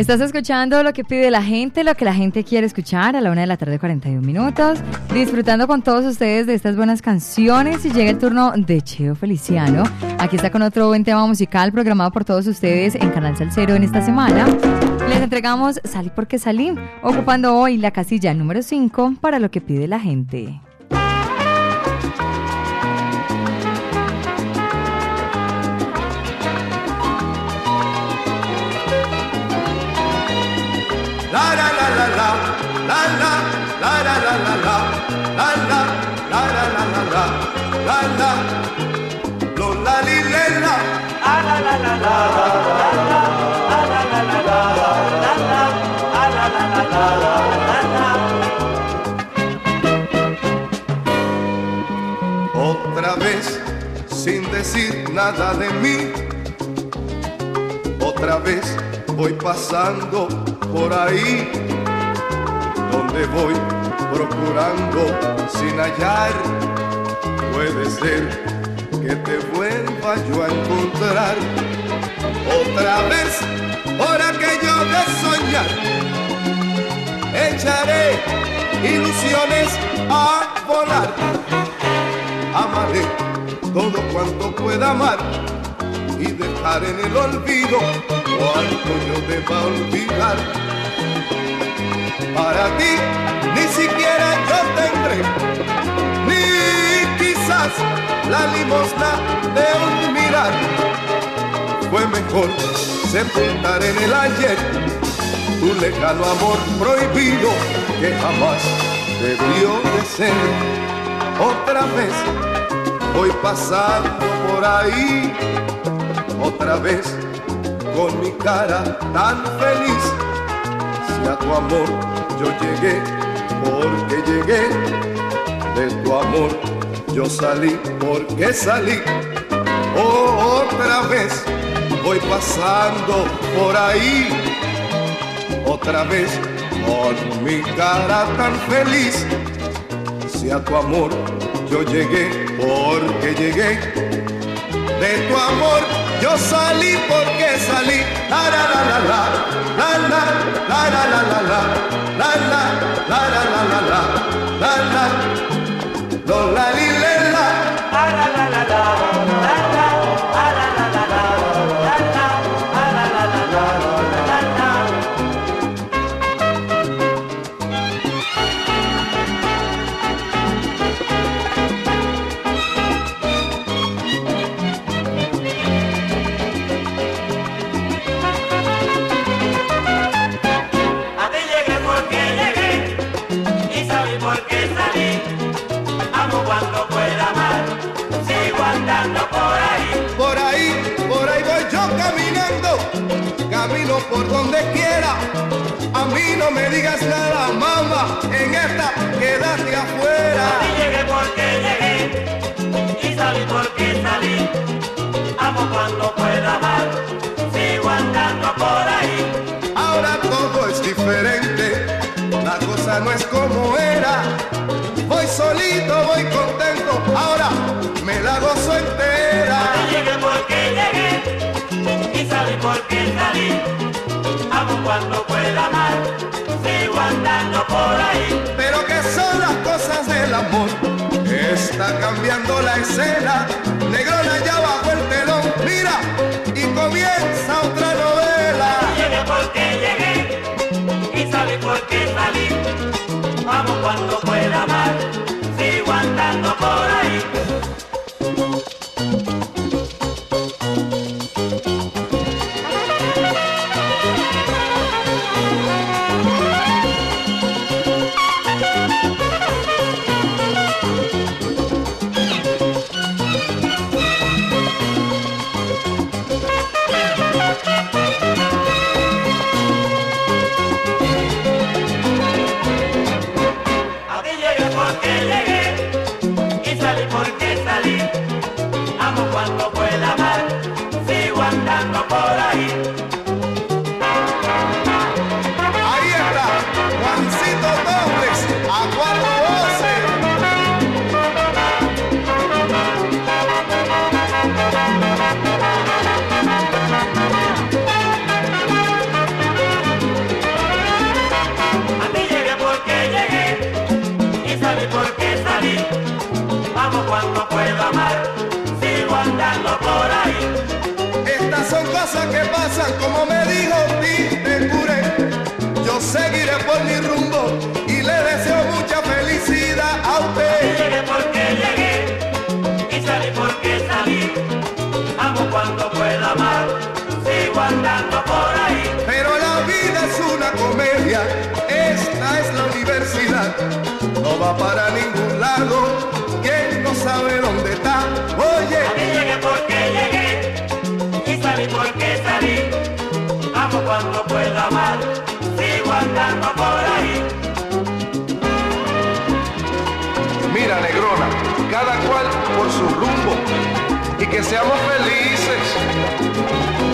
Estás escuchando lo que pide la gente, lo que la gente quiere escuchar a la una de la tarde, 41 minutos. Disfrutando con todos ustedes de estas buenas canciones. Y llega el turno de Cheo Feliciano. Aquí está con otro buen tema musical programado por todos ustedes en Canal Salcero en esta semana. Les entregamos Salí porque salí, ocupando hoy la casilla número 5 para lo que pide la gente. Otra vez, sin decir nada de mí, otra vez voy pasando por ahí, donde voy procurando sin hallar. Puede ser que te vuelva yo a encontrar otra vez, hora que yo de soñar. Echaré ilusiones a volar. Amaré todo cuanto pueda amar y dejar en el olvido cuanto yo deba olvidar. Para ti ni siquiera yo tendré, ni quizás la limosna de un mirar. Fue mejor sepultar en el ayer tu lejano amor prohibido que jamás debió de ser. Otra vez voy pasando por ahí, otra vez con mi cara tan feliz. Si a tu amor yo llegué, porque llegué, de tu amor yo salí, porque salí. Oh, otra vez voy pasando por ahí, otra vez con mi cara tan feliz. Si a tu amor yo llegué, porque llegué, de tu amor yo salí porque salí. La la la la la, la la la la la la la, la la la la la la la, la la, li la la la la la, la la, la no es como era. Voy solito, voy contento, ahora me la gozo entera. Ti llegué porque llegué y salí porque salí. Amo cuando pueda amar, sigo andando por ahí. Pero que son las cosas del amor, está cambiando la escena. Negrona ya bajo el telón, mira, y comienza otra novela. Llegué porque llegué y salí porque salí. Universidad. No va para ningún lado, quien no sabe dónde está. Oye, A llegué porque llegué y salí porque salí. Amo cuando puedo amar, sigo andando por ahí. mira negrona, cada cual por su rumbo y que seamos felices.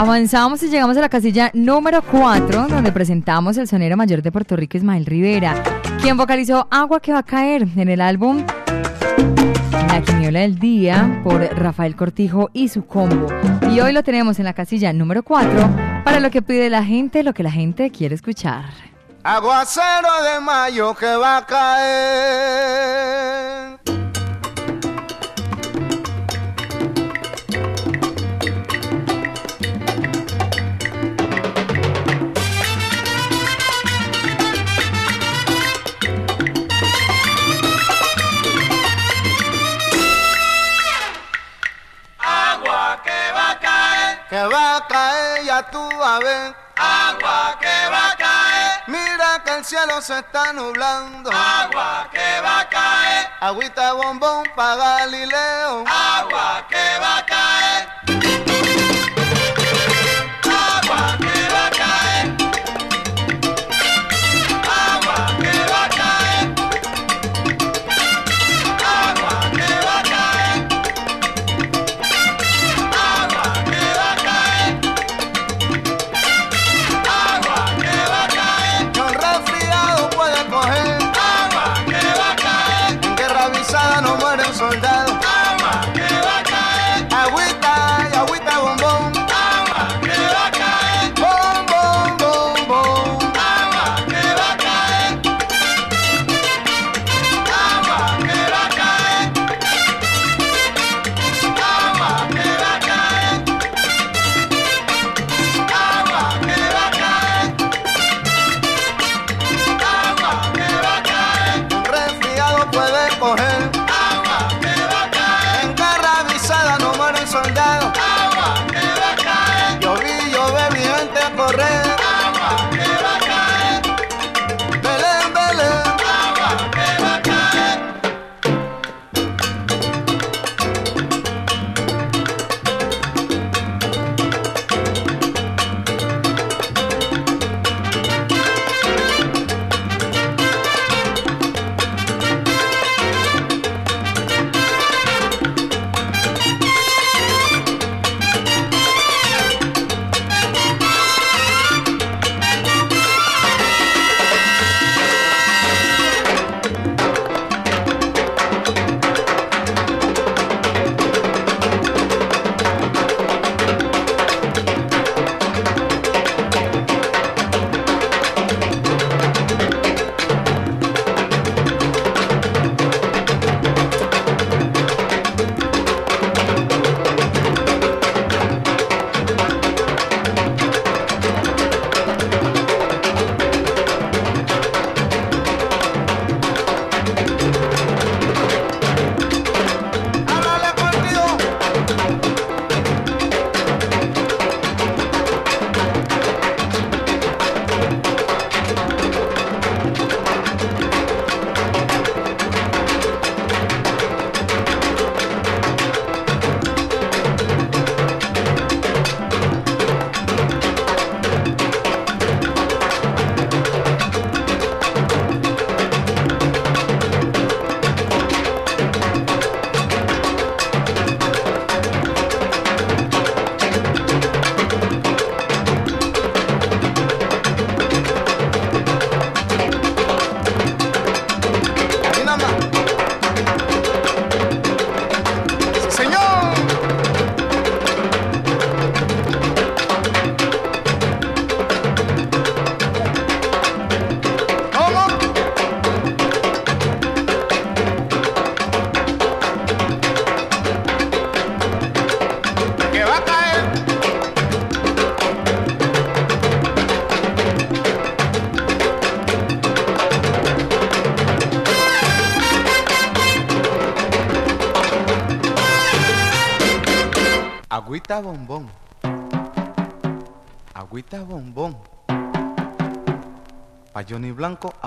Avanzamos y llegamos a la casilla número 4, donde presentamos el sonero mayor de Puerto Rico, Ismael Rivera, quien vocalizó Agua que va a caer en el álbum La Quiniola del Día por Rafael Cortijo y su combo. Y hoy lo tenemos en la casilla número 4 para lo que pide la gente, lo que la gente quiere escuchar. Aguacero de mayo que va a caer. Que va a caer, ya tú a ver. agua que va a caer, Mira que el cielo se está nublando. agua que va a caer, Agüita bombón para Galileo. agua que va a caer.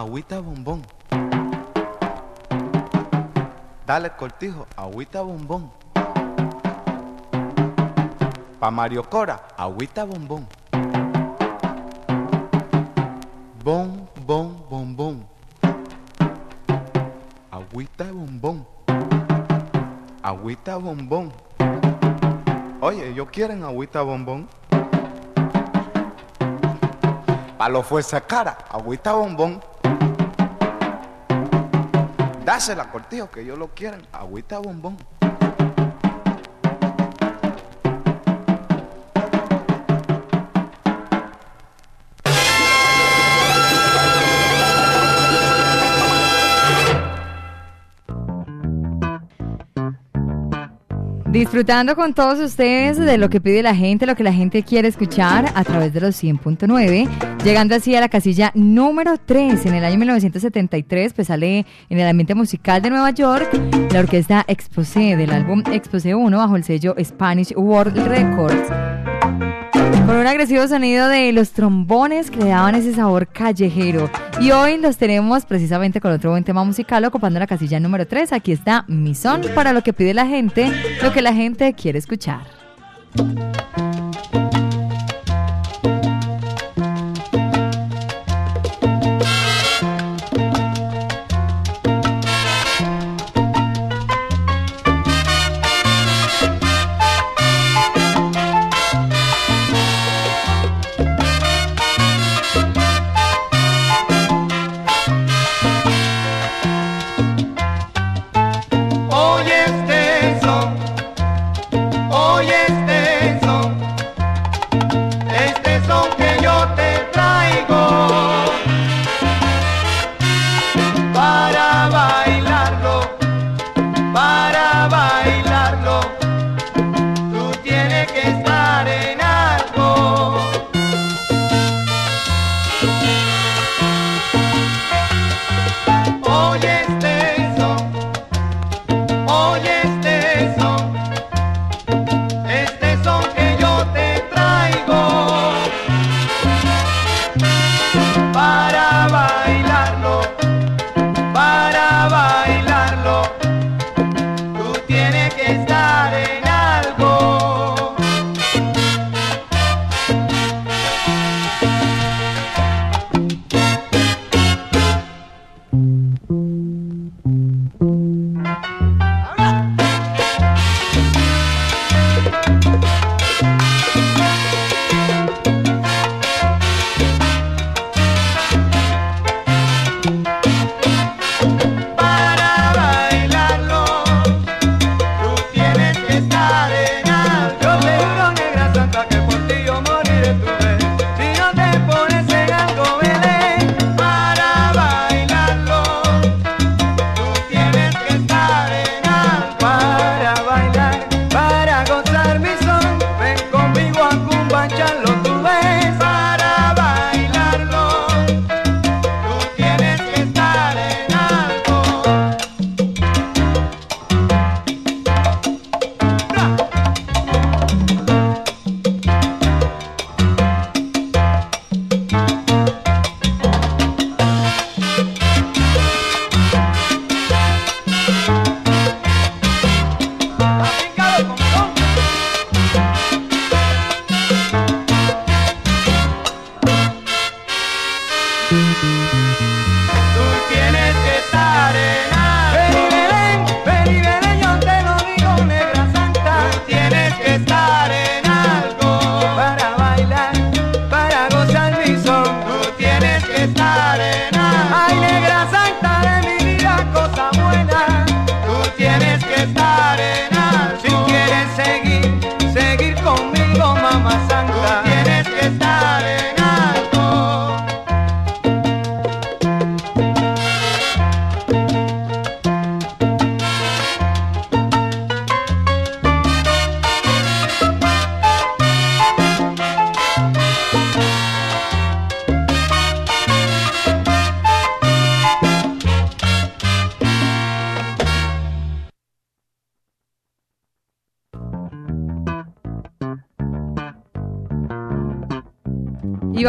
Agüita bombón. Dale cortijo, agüita bombón. Pa' Mario Cora, agüita bombón. Bom, bom, bombón. Agüita bombón. Agüita bombón. Oye, ¿ellos quieren agüita bombón? Pa' los fuerza cara, agüita bombón. Dásela, cortijo, que ellos lo quieren, agüita bombón. Disfrutando con todos ustedes de lo que pide la gente, lo que la gente quiere escuchar a través de los 100.9, llegando así a la casilla número 3. En el año 1973, pues sale en el ambiente musical de Nueva York la orquesta Exposé del álbum Exposé 1 bajo el sello Spanish World Records. Con un agresivo sonido de los trombones que le daban ese sabor callejero. Y hoy los tenemos precisamente con otro buen tema musical ocupando la casilla número 3. Aquí está Mi Son para lo que pide la gente, lo que la gente quiere escuchar.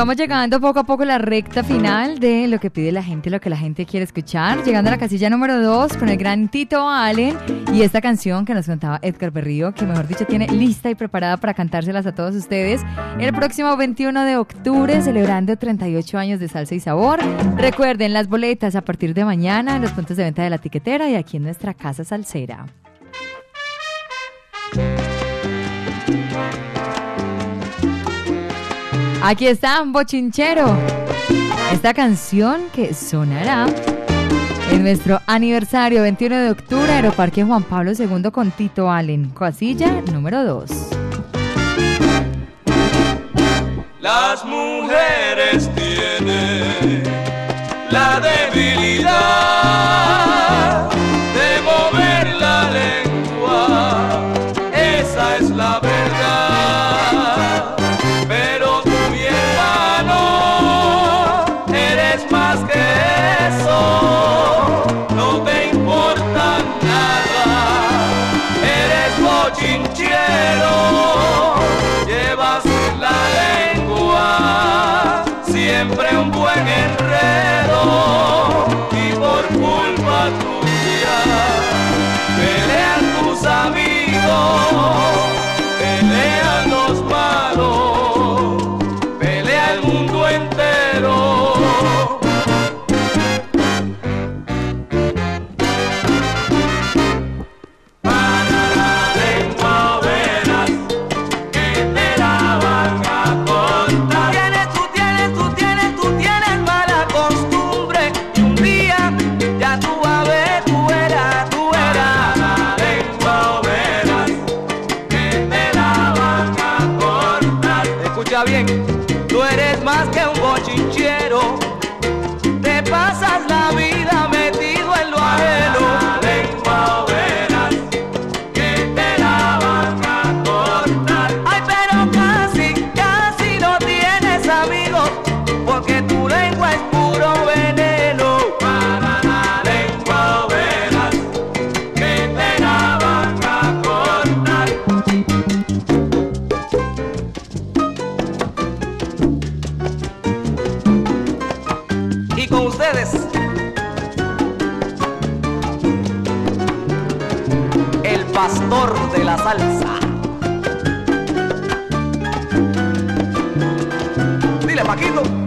Vamos llegando poco a poco a la recta final de lo que pide la gente, lo que la gente quiere escuchar. Llegando a la casilla número 2 con el gran Tito Allen y esta canción que nos contaba Edgar Berrío, que mejor dicho tiene lista y preparada para cantárselas a todos ustedes el próximo 21 de octubre, celebrando 38 años de salsa y sabor. Recuerden las boletas a partir de mañana en los puntos de venta de la tiquetera y aquí en nuestra casa salsera. Aquí está Bochinchero. Esta canción que sonará en nuestro aniversario 21 de octubre, Aeroparque Juan Pablo II con Tito Allen, casilla número 2. Las mujeres tienen la debilidad Paquito.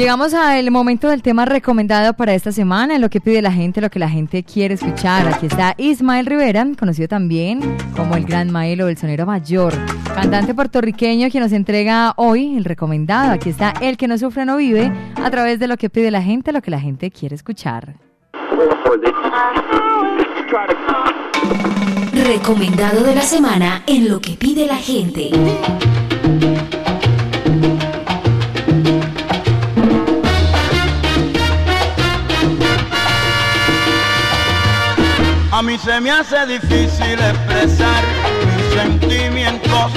Llegamos al momento del tema recomendado para esta semana, en lo que pide la gente, lo que la gente quiere escuchar. Aquí está Ismael Rivera, conocido también como el Gran Maelo del Sonero Mayor, cantante puertorriqueño que nos entrega hoy el recomendado. Aquí está El que no sufre no vive, a través de lo que pide la gente, lo que la gente quiere escuchar. Recomendado de la semana en lo que pide la gente. A mí se me hace difícil expresar mis sentimientos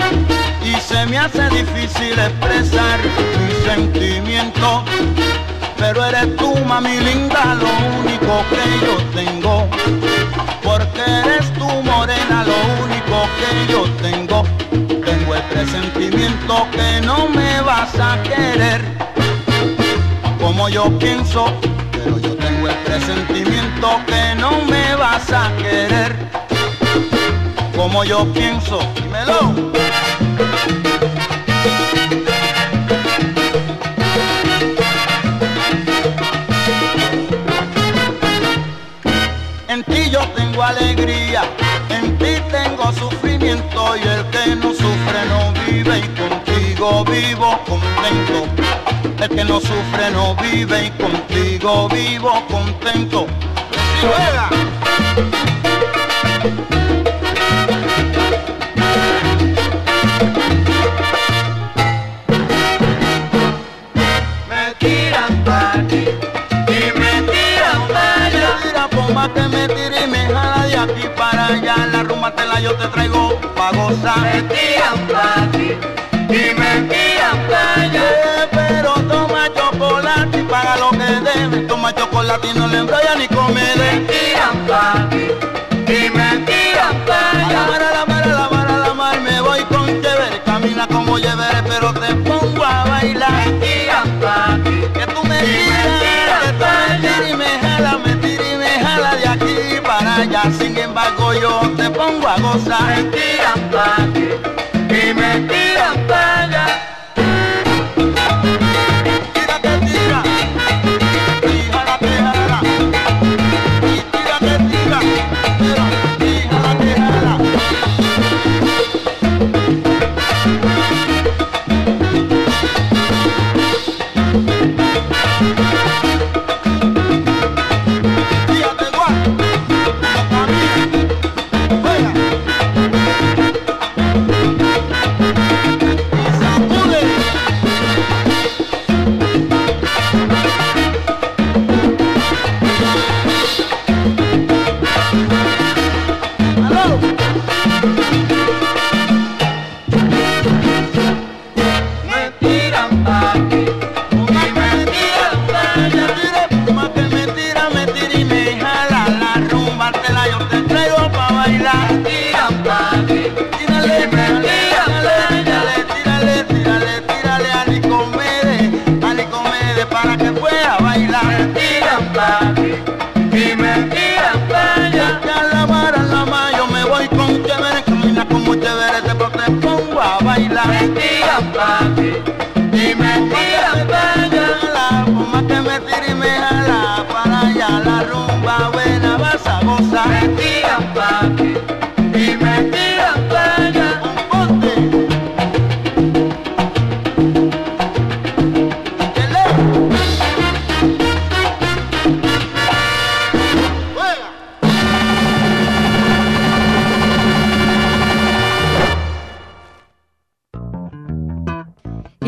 y se me hace difícil expresar mis sentimientos. Pero eres tú, mami linda, lo único que yo tengo. Porque eres tú, morena, lo único que yo tengo. Tengo el presentimiento que no me vas a querer como yo pienso pero yo tengo el presentimiento que no me vas a querer como yo pienso. Dímelo. En ti yo tengo alegría, en ti tengo sufrimiento y el que no sufre no vive y contigo vivo contento. El que no sufre no vive y contigo vivo contento. Me tiran para ti y me tiran para allá. Tira que me tire y me jala de aquí para allá. La rumba te la yo te traigo pa' gozar. Me tiran para lo que debe. Toma chocolate y no le embrollan ni come de. Me tiran para ti y me tiran para allá. A la mar, la mar, la mar, me voy con chévere. Camina como lleveré, pero te pongo a bailar. Me tiran para ti. Que tú me tiras, que tú me tiras y me jala, me tira y me jala de aquí para allá. Sin embargo, yo te pongo a gozar. Me tiran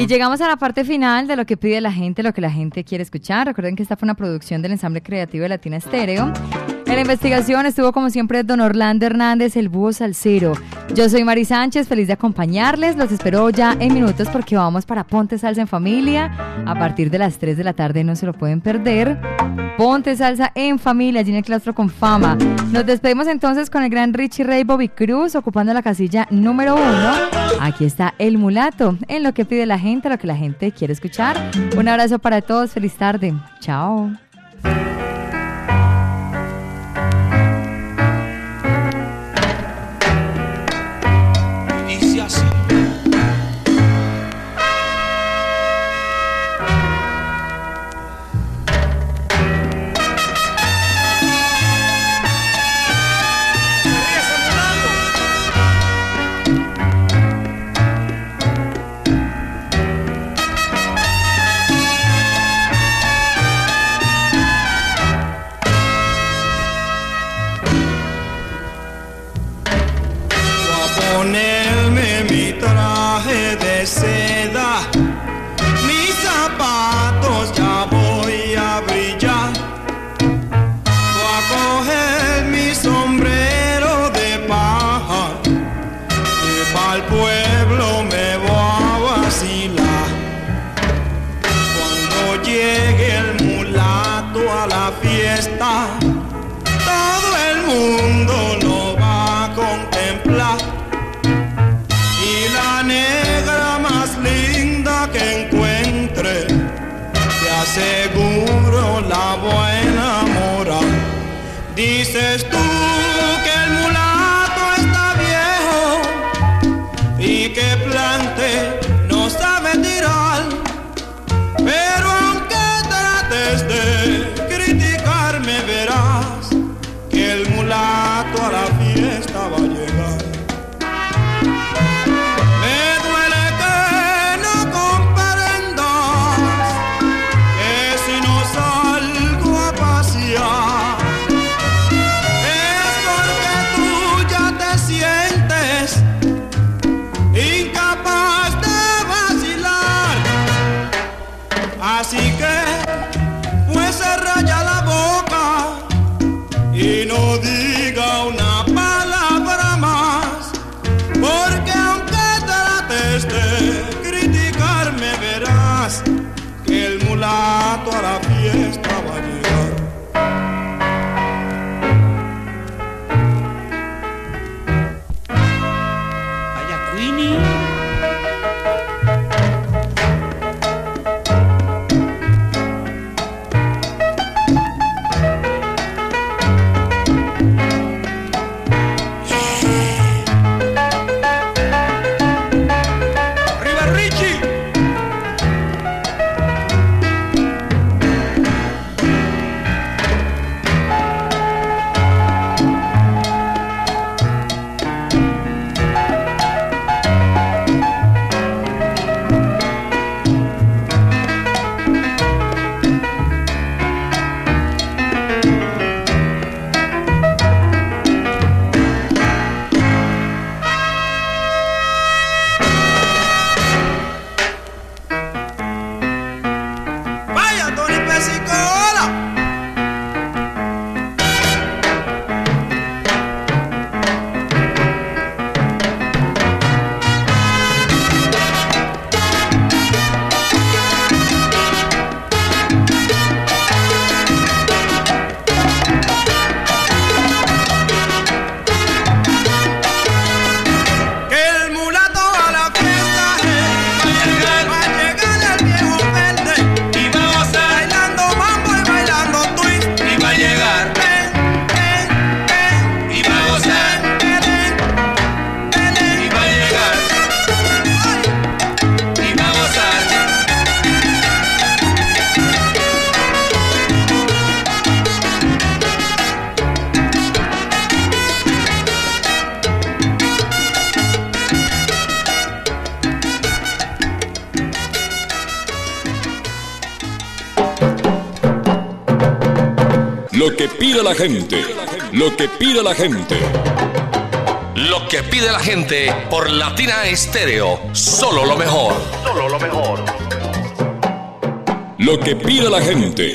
Y llegamos a la parte final de lo que pide la gente, lo que la gente quiere escuchar. Recuerden que esta fue una producción del ensamble creativo de Latina Estéreo. En la investigación estuvo como siempre don Orlando Hernández, el búho salsero. Yo soy Mari Sánchez, feliz de acompañarles. Los espero ya en minutos porque vamos para Ponte Salsa en Familia. A partir de las 3 de la tarde no se lo pueden perder. Ponte Salsa en Familia, allí en el claustro con fama. Nos despedimos entonces con el gran Richie Ray Bobby Cruz ocupando la casilla número uno. Aquí está El Mulato, en lo que pide la gente, lo que la gente quiere escuchar. Un abrazo para todos, feliz tarde. Chao. gente. Lo que pide la gente. Lo que pide la gente por Latina Estéreo. Solo lo mejor. Solo lo mejor. Lo que pide. La gente.